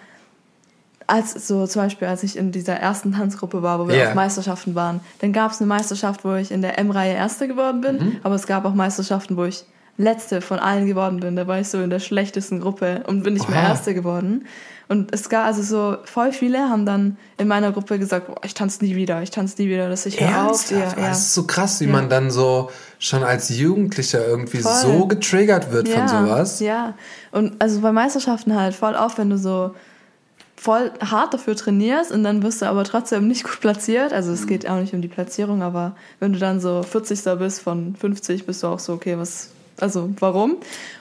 als so zum Beispiel, als ich in dieser ersten Tanzgruppe war, wo wir yeah. auf Meisterschaften waren, dann gab es eine Meisterschaft, wo ich in der M-Reihe Erste geworden bin, mhm. aber es gab auch Meisterschaften, wo ich Letzte von allen geworden bin. Da war ich so in der schlechtesten Gruppe und bin nicht Oha. mehr Erste geworden. Und es gab also so voll viele haben dann in meiner Gruppe gesagt, oh, ich tanze nie wieder, ich tanze nie wieder, dass ich höre auf. Ja, ja. Das ist so krass, wie ja. man dann so schon als Jugendlicher irgendwie voll. so getriggert wird ja, von sowas. Ja, und also bei Meisterschaften halt voll auf, wenn du so voll hart dafür trainierst und dann wirst du aber trotzdem nicht gut platziert. Also es geht auch nicht um die Platzierung, aber wenn du dann so 40. bist von 50, bist du auch so, okay, was also warum?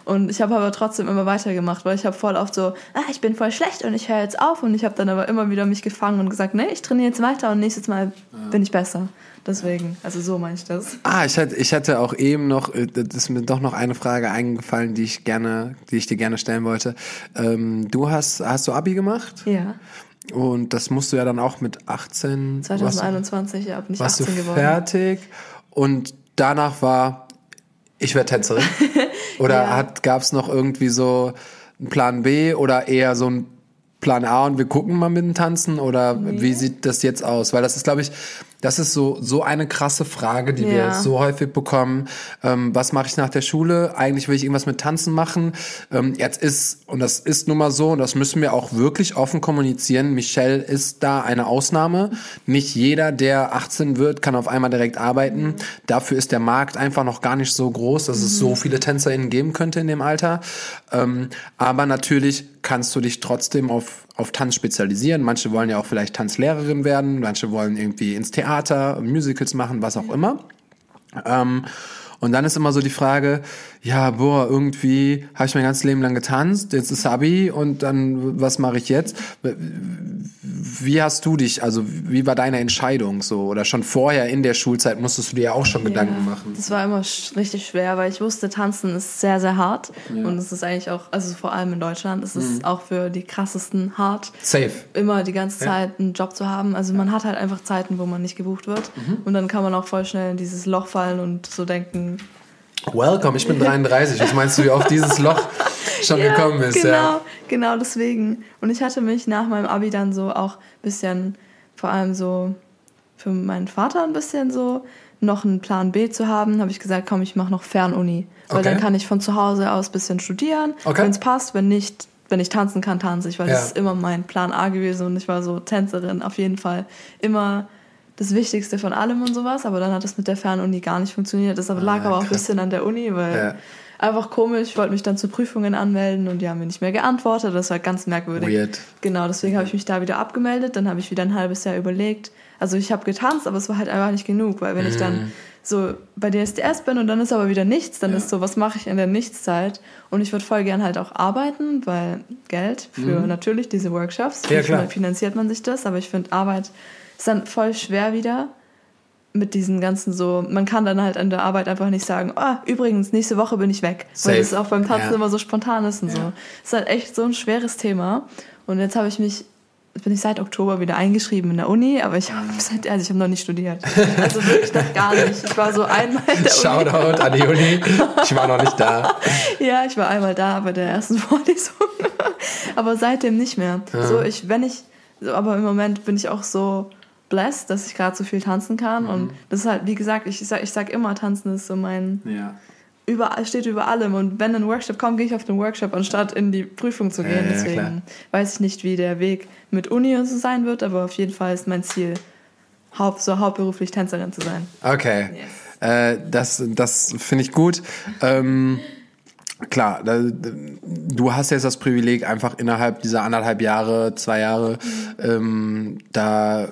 Und ich habe aber trotzdem immer weitergemacht, weil ich habe voll oft so, ah, ich bin voll schlecht und ich höre jetzt auf und ich habe dann aber immer wieder mich gefangen und gesagt, nee, ich trainiere jetzt weiter und nächstes Mal ja. bin ich besser. Deswegen, also so meine ich das. Ah, ich hatte, ich hatte auch eben noch, äh, das ist mir doch noch eine Frage eingefallen, die ich gerne, die ich dir gerne stellen wollte. Ähm, du hast, hast du Abi gemacht? Ja. Und das musst du ja dann auch mit 18. 2021, ja, bin ich 18 du geworden. fertig. Und danach war ich werde Tänzerin? Oder ja. gab es noch irgendwie so einen Plan B oder eher so ein Plan A und wir gucken mal mit dem Tanzen? Oder nee. wie sieht das jetzt aus? Weil das ist, glaube ich, das ist so, so eine krasse Frage, die ja. wir so häufig bekommen. Ähm, was mache ich nach der Schule? Eigentlich will ich irgendwas mit Tanzen machen. Ähm, jetzt ist, und das ist nun mal so, und das müssen wir auch wirklich offen kommunizieren, Michelle ist da eine Ausnahme. Nicht jeder, der 18 wird, kann auf einmal direkt arbeiten. Mhm. Dafür ist der Markt einfach noch gar nicht so groß, dass mhm. es so mhm. viele TänzerInnen geben könnte in dem Alter. Ähm, aber natürlich kannst du dich trotzdem auf, auf Tanz spezialisieren. Manche wollen ja auch vielleicht Tanzlehrerin werden, manche wollen irgendwie ins Theater, Musicals machen, was auch immer. Ähm, und dann ist immer so die Frage, ja, boah, irgendwie habe ich mein ganzes Leben lang getanzt, jetzt ist Abi und dann, was mache ich jetzt? Wie hast du dich, also wie war deine Entscheidung so? Oder schon vorher in der Schulzeit musstest du dir ja auch schon Gedanken machen? Das war immer richtig schwer, weil ich wusste, tanzen ist sehr, sehr hart. Ja. Und es ist eigentlich auch, also vor allem in Deutschland, es ist mhm. auch für die krassesten hart. Safe. Immer die ganze Zeit ja. einen Job zu haben. Also man hat halt einfach Zeiten, wo man nicht gebucht wird. Mhm. Und dann kann man auch voll schnell in dieses Loch fallen und so denken, Welcome, ich bin 33. Was meinst du, wie oft dieses Loch schon ja, gekommen ist? Genau, ja. genau deswegen. Und ich hatte mich nach meinem Abi dann so auch ein bisschen, vor allem so für meinen Vater ein bisschen so, noch einen Plan B zu haben, habe ich gesagt, komm, ich mache noch Fernuni. Weil okay. dann kann ich von zu Hause aus ein bisschen studieren, okay. wenn es passt. Wenn nicht, wenn ich tanzen kann, tanze ich, weil ja. das ist immer mein Plan A gewesen und ich war so Tänzerin auf jeden Fall immer das Wichtigste von allem und sowas, aber dann hat das mit der Fernuni gar nicht funktioniert. Das lag ah, aber auch ein bisschen an der Uni, weil ja. einfach komisch, ich wollte mich dann zu Prüfungen anmelden und die haben mir nicht mehr geantwortet. Das war ganz merkwürdig. Weird. Genau, deswegen habe ich mich da wieder abgemeldet, dann habe ich wieder ein halbes Jahr überlegt. Also ich habe getanzt, aber es war halt einfach nicht genug, weil wenn mm. ich dann mhm. so bei DSDS bin und dann ist aber wieder nichts, dann ja. ist so, was mache ich in der Nichtszeit? Und ich würde voll gern halt auch arbeiten, weil Geld für mm. natürlich diese Workshops, ja, wie finanziert man sich das, aber ich finde Arbeit ist dann voll schwer wieder mit diesen ganzen so, man kann dann halt an der Arbeit einfach nicht sagen, oh, übrigens, nächste Woche bin ich weg. Safe. Weil es auch beim Tanzen ja. immer so spontan ist und ja. so. Das ist halt echt so ein schweres Thema. Und jetzt habe ich mich, bin ich seit Oktober wieder eingeschrieben in der Uni, aber ich habe seit, also ich habe noch nicht studiert. Also wirklich noch gar nicht. Ich war so einmal in der Shoutout Uni. Shoutout an die Uni. Ich war noch nicht da. ja, ich war einmal da bei der ersten Vorlesung. aber seitdem nicht mehr. Ja. So, ich, wenn ich, so, aber im Moment bin ich auch so, blessed, dass ich gerade so viel tanzen kann. Mhm. Und das ist halt, wie gesagt, ich sag, ich sag immer, tanzen ist so mein. Ja. Überall, steht über allem. Und wenn ein Workshop kommt, gehe ich auf den Workshop, anstatt in die Prüfung zu gehen. Ja, Deswegen klar. weiß ich nicht, wie der Weg mit Uni und so sein wird, aber auf jeden Fall ist mein Ziel, haupt, so hauptberuflich Tänzerin zu sein. Okay. Yes. Äh, das das finde ich gut. Ähm, klar, da, du hast jetzt das Privileg, einfach innerhalb dieser anderthalb Jahre, zwei Jahre, mhm. ähm, da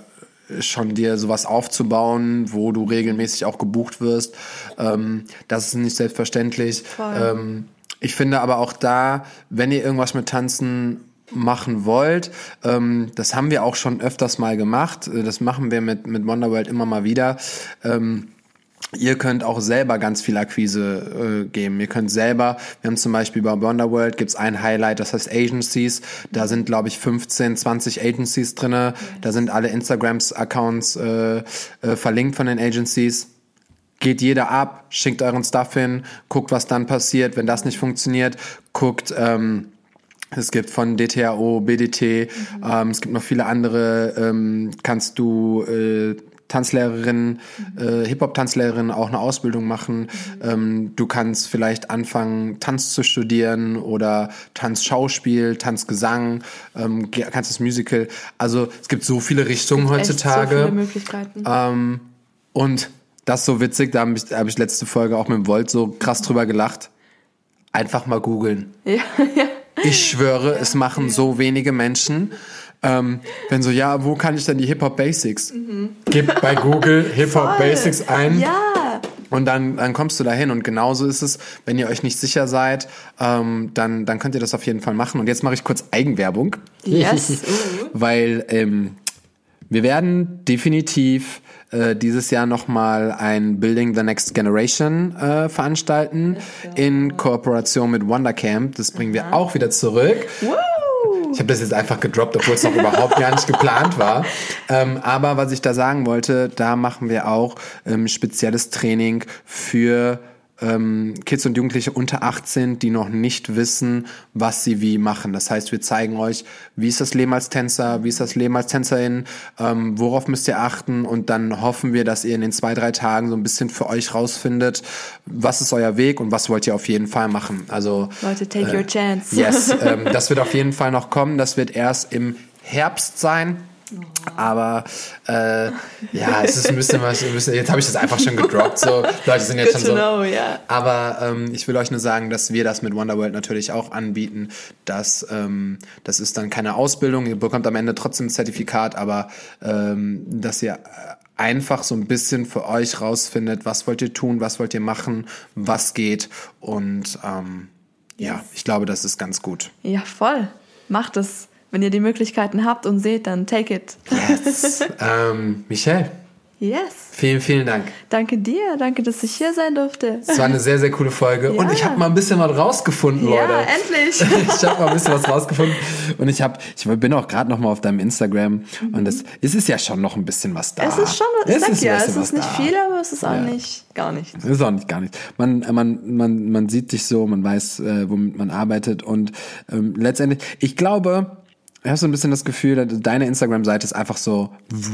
schon dir sowas aufzubauen, wo du regelmäßig auch gebucht wirst. Ähm, das ist nicht selbstverständlich. Ähm, ich finde aber auch da, wenn ihr irgendwas mit Tanzen machen wollt, ähm, das haben wir auch schon öfters mal gemacht. Das machen wir mit, mit Wonderworld immer mal wieder. Ähm, Ihr könnt auch selber ganz viel Akquise äh, geben. Ihr könnt selber, wir haben zum Beispiel bei Wonderworld gibt's ein Highlight, das heißt Agencies. Da sind, glaube ich, 15, 20 Agencies drinne. Da sind alle Instagrams-Accounts äh, äh, verlinkt von den Agencies. Geht jeder ab, schickt euren Stuff hin, guckt, was dann passiert. Wenn das nicht funktioniert, guckt... Ähm, es gibt von DTAO, BDT, mhm. ähm, es gibt noch viele andere, ähm, kannst du äh, Tanzlehrerin, äh, Hip-Hop-Tanzlehrerin auch eine Ausbildung machen. Ähm, du kannst vielleicht anfangen, Tanz zu studieren oder Tanzschauspiel, Tanzgesang, ähm, kannst das Musical. Also es gibt so viele Richtungen es heutzutage. so viele Möglichkeiten. Ähm, und das ist so witzig, da habe ich, hab ich letzte Folge auch mit dem Volt so krass drüber gelacht. Einfach mal googeln. Ja, ja. Ich schwöre, es machen so wenige Menschen. Ähm, wenn so, ja, wo kann ich denn die Hip-Hop Basics? Mhm. Gib bei Google Hip-Hop Basics ein. Ja. Und dann, dann kommst du dahin. Und genauso ist es, wenn ihr euch nicht sicher seid, ähm, dann, dann könnt ihr das auf jeden Fall machen. Und jetzt mache ich kurz Eigenwerbung. Yes. Weil ähm, wir werden definitiv äh, dieses Jahr nochmal ein Building the Next Generation äh, veranstalten in Kooperation mit Wondercamp. Das bringen wir auch wieder zurück. Woo! Ich habe das jetzt einfach gedroppt, obwohl es noch überhaupt gar nicht geplant war. Ähm, aber was ich da sagen wollte, da machen wir auch ähm, spezielles Training für ähm, Kids und Jugendliche unter 18, die noch nicht wissen, was sie wie machen. Das heißt, wir zeigen euch, wie ist das Leben als Tänzer, wie ist das Leben als Tänzerin, ähm, worauf müsst ihr achten und dann hoffen wir, dass ihr in den zwei, drei Tagen so ein bisschen für euch rausfindet, was ist euer Weg und was wollt ihr auf jeden Fall machen. Also Leute, take äh, your chance. Yes, ähm, das wird auf jeden Fall noch kommen. Das wird erst im Herbst sein. Aber äh, ja, es ist ein bisschen was. Ein bisschen, jetzt habe ich das einfach schon gedroppt. So Leute sind jetzt Good schon so. Know, yeah. Aber ähm, ich will euch nur sagen, dass wir das mit Wonderworld natürlich auch anbieten. Dass ähm, das ist dann keine Ausbildung. Ihr bekommt am Ende trotzdem ein Zertifikat, aber ähm, dass ihr einfach so ein bisschen für euch rausfindet, was wollt ihr tun, was wollt ihr machen, was geht und ähm, ja, ich glaube, das ist ganz gut. Ja, voll. Macht es wenn ihr die Möglichkeiten habt und seht, dann take it. Yes. ähm, Michelle, Yes. vielen, vielen Dank. Danke dir, danke, dass ich hier sein durfte. Es war eine sehr, sehr coole Folge. Und Ja. ich habe mal ein bisschen was rausgefunden, Ja, Leute. endlich. ich habe mal ein bisschen was rausgefunden. Und ich, hab, ich bin auch gerade noch mal auf deinem Instagram. Und es, es ist ja schon noch ein bisschen was da. Es ist schon, ich Es sag ist ja, es ist nicht da. viel, aber es ist auch Ja. nicht gar nichts. Das ist auch nicht gar nichts. Man, man, man, man sieht dich so, man weiß, äh, womit man arbeitet und ähm, letztendlich, ich glaube, ich habe so ein bisschen das Gefühl, dass deine Instagram-Seite ist einfach so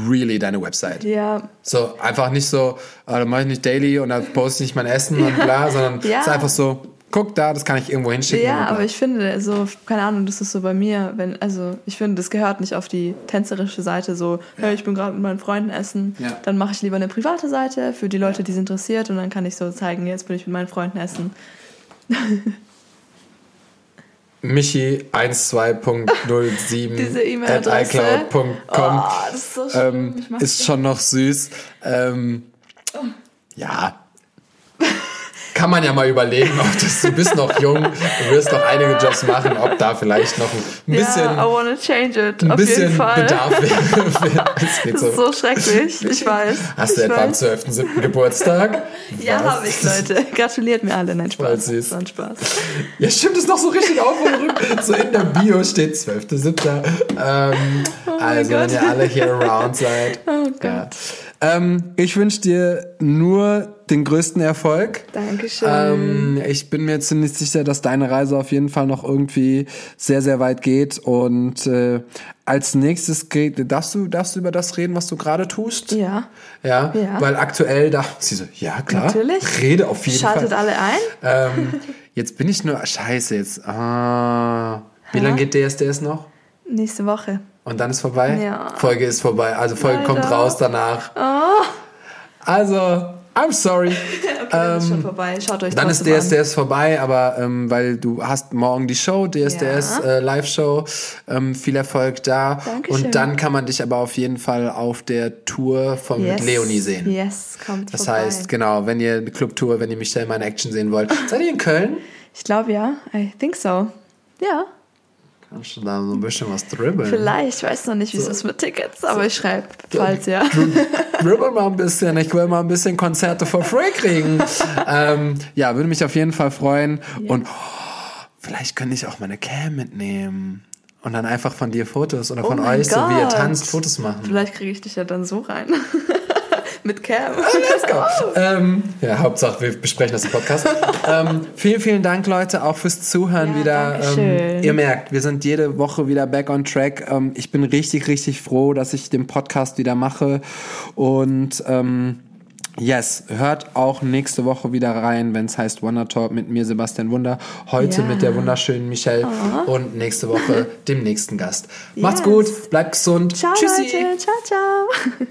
really deine Website. Ja, So einfach nicht so, ah, da mache ich nicht daily und da poste ich nicht mein Essen und bla, sondern Ja. es ist einfach so, guck da, das kann ich irgendwo hinschicken. Ja, aber ich finde, so, keine Ahnung, das ist so bei mir, wenn, also ich finde, das gehört nicht auf die tänzerische Seite, so, hey, ich bin gerade mit meinen Freunden essen, Ja. dann mache ich lieber eine private Seite für die Leute, die es interessiert und dann kann ich so zeigen, jetzt bin ich mit meinen Freunden essen. Michi 12.07 Diese at E-Mail-Adresse. iCloud.com Oh, ist so ähm, ist schon noch süß. Ähm, ja. Kann man ja mal überlegen, ob das, du bist noch jung, du wirst noch einige Jobs machen, ob da vielleicht noch ein bisschen, ja, it, ein auf bisschen jeden Fall. Bedarf wäre. Das ist so schrecklich, ich weiß. Hast du etwa am weiß. 12.07. Geburtstag? Ja, habe ich, Leute. Gratuliert mir alle. Nein, Spaß. Das war ein Spaß. Ja, stimmt, ist noch so richtig aufgerückt. So in der Bio steht 12.07. Ähm, also, wenn Oh ihr alle hier around seid. Oh Gott. Ja. Ähm, ich wünsche dir nur den größten Erfolg. Dankeschön. Ähm, ich bin mir ziemlich sicher, dass deine Reise auf jeden Fall noch irgendwie sehr, sehr weit geht. Und äh, als nächstes geht, darfst du, darfst du über das reden, was du gerade tust? ja. Ja, Ja. weil aktuell da, sie so, ja klar, Natürlich. rede auf jeden Schaltet Fall. alle ein. Ähm, jetzt bin ich nur, scheiße, jetzt, ah, wie lange geht DSDS noch? Nächste Woche. Und dann ist vorbei? Ja. Folge ist vorbei, also Folge kommt Leider. raus danach. Oh. Also, I'm sorry. Okay, dann ist schon vorbei. Schaut euch Ähm, Dann ist an. DSDS vorbei, aber ähm, weil du hast morgen die Show, DSDS Ja. äh, Live-Show, ähm, viel Erfolg da. Dankeschön. Und dann kann man dich aber auf jeden Fall auf der Tour von Yes. Leonie sehen. Yes, kommt Das vorbei. heißt, genau, wenn ihr eine Clubtour, wenn ihr Michelle mal in Action sehen wollt, seid ihr in Köln? Ich glaube ja. I think so. Ja, Kannst du da so ein bisschen was dribbeln? vielleicht. Ich weiß noch nicht, wie es ist mit Tickets, aber ich schreibe, falls ja. Dribbel mal ein bisschen. Ich will mal ein bisschen Konzerte for free kriegen. ähm, ja, würde mich auf jeden Fall freuen. Und oh, vielleicht könnte ich auch meine Cam mitnehmen. Und dann einfach von dir Fotos oder von Oh mein euch, so wie ihr Gott. tanzt, Fotos machen. Vielleicht kriege ich dich ja dann so rein. Mit Cam. Let's go. Ähm, ja, Hauptsache, wir besprechen das im Podcast. ähm, vielen, vielen Dank, Leute, auch fürs Zuhören Ja, wieder. Ähm, ihr merkt, wir sind jede Woche wieder back on track. Ähm, ich bin richtig, richtig froh, dass ich den Podcast wieder mache. Und ähm, yes, hört auch nächste Woche wieder rein, wenn es heißt Wonder Talk mit mir, Sebastian Wunder. Heute Ja. mit der wunderschönen Michelle und nächste Woche dem nächsten Gast. Macht's Yes. gut, bleibt gesund. Ciao, Tschüssi. Leute. Ciao, ciao.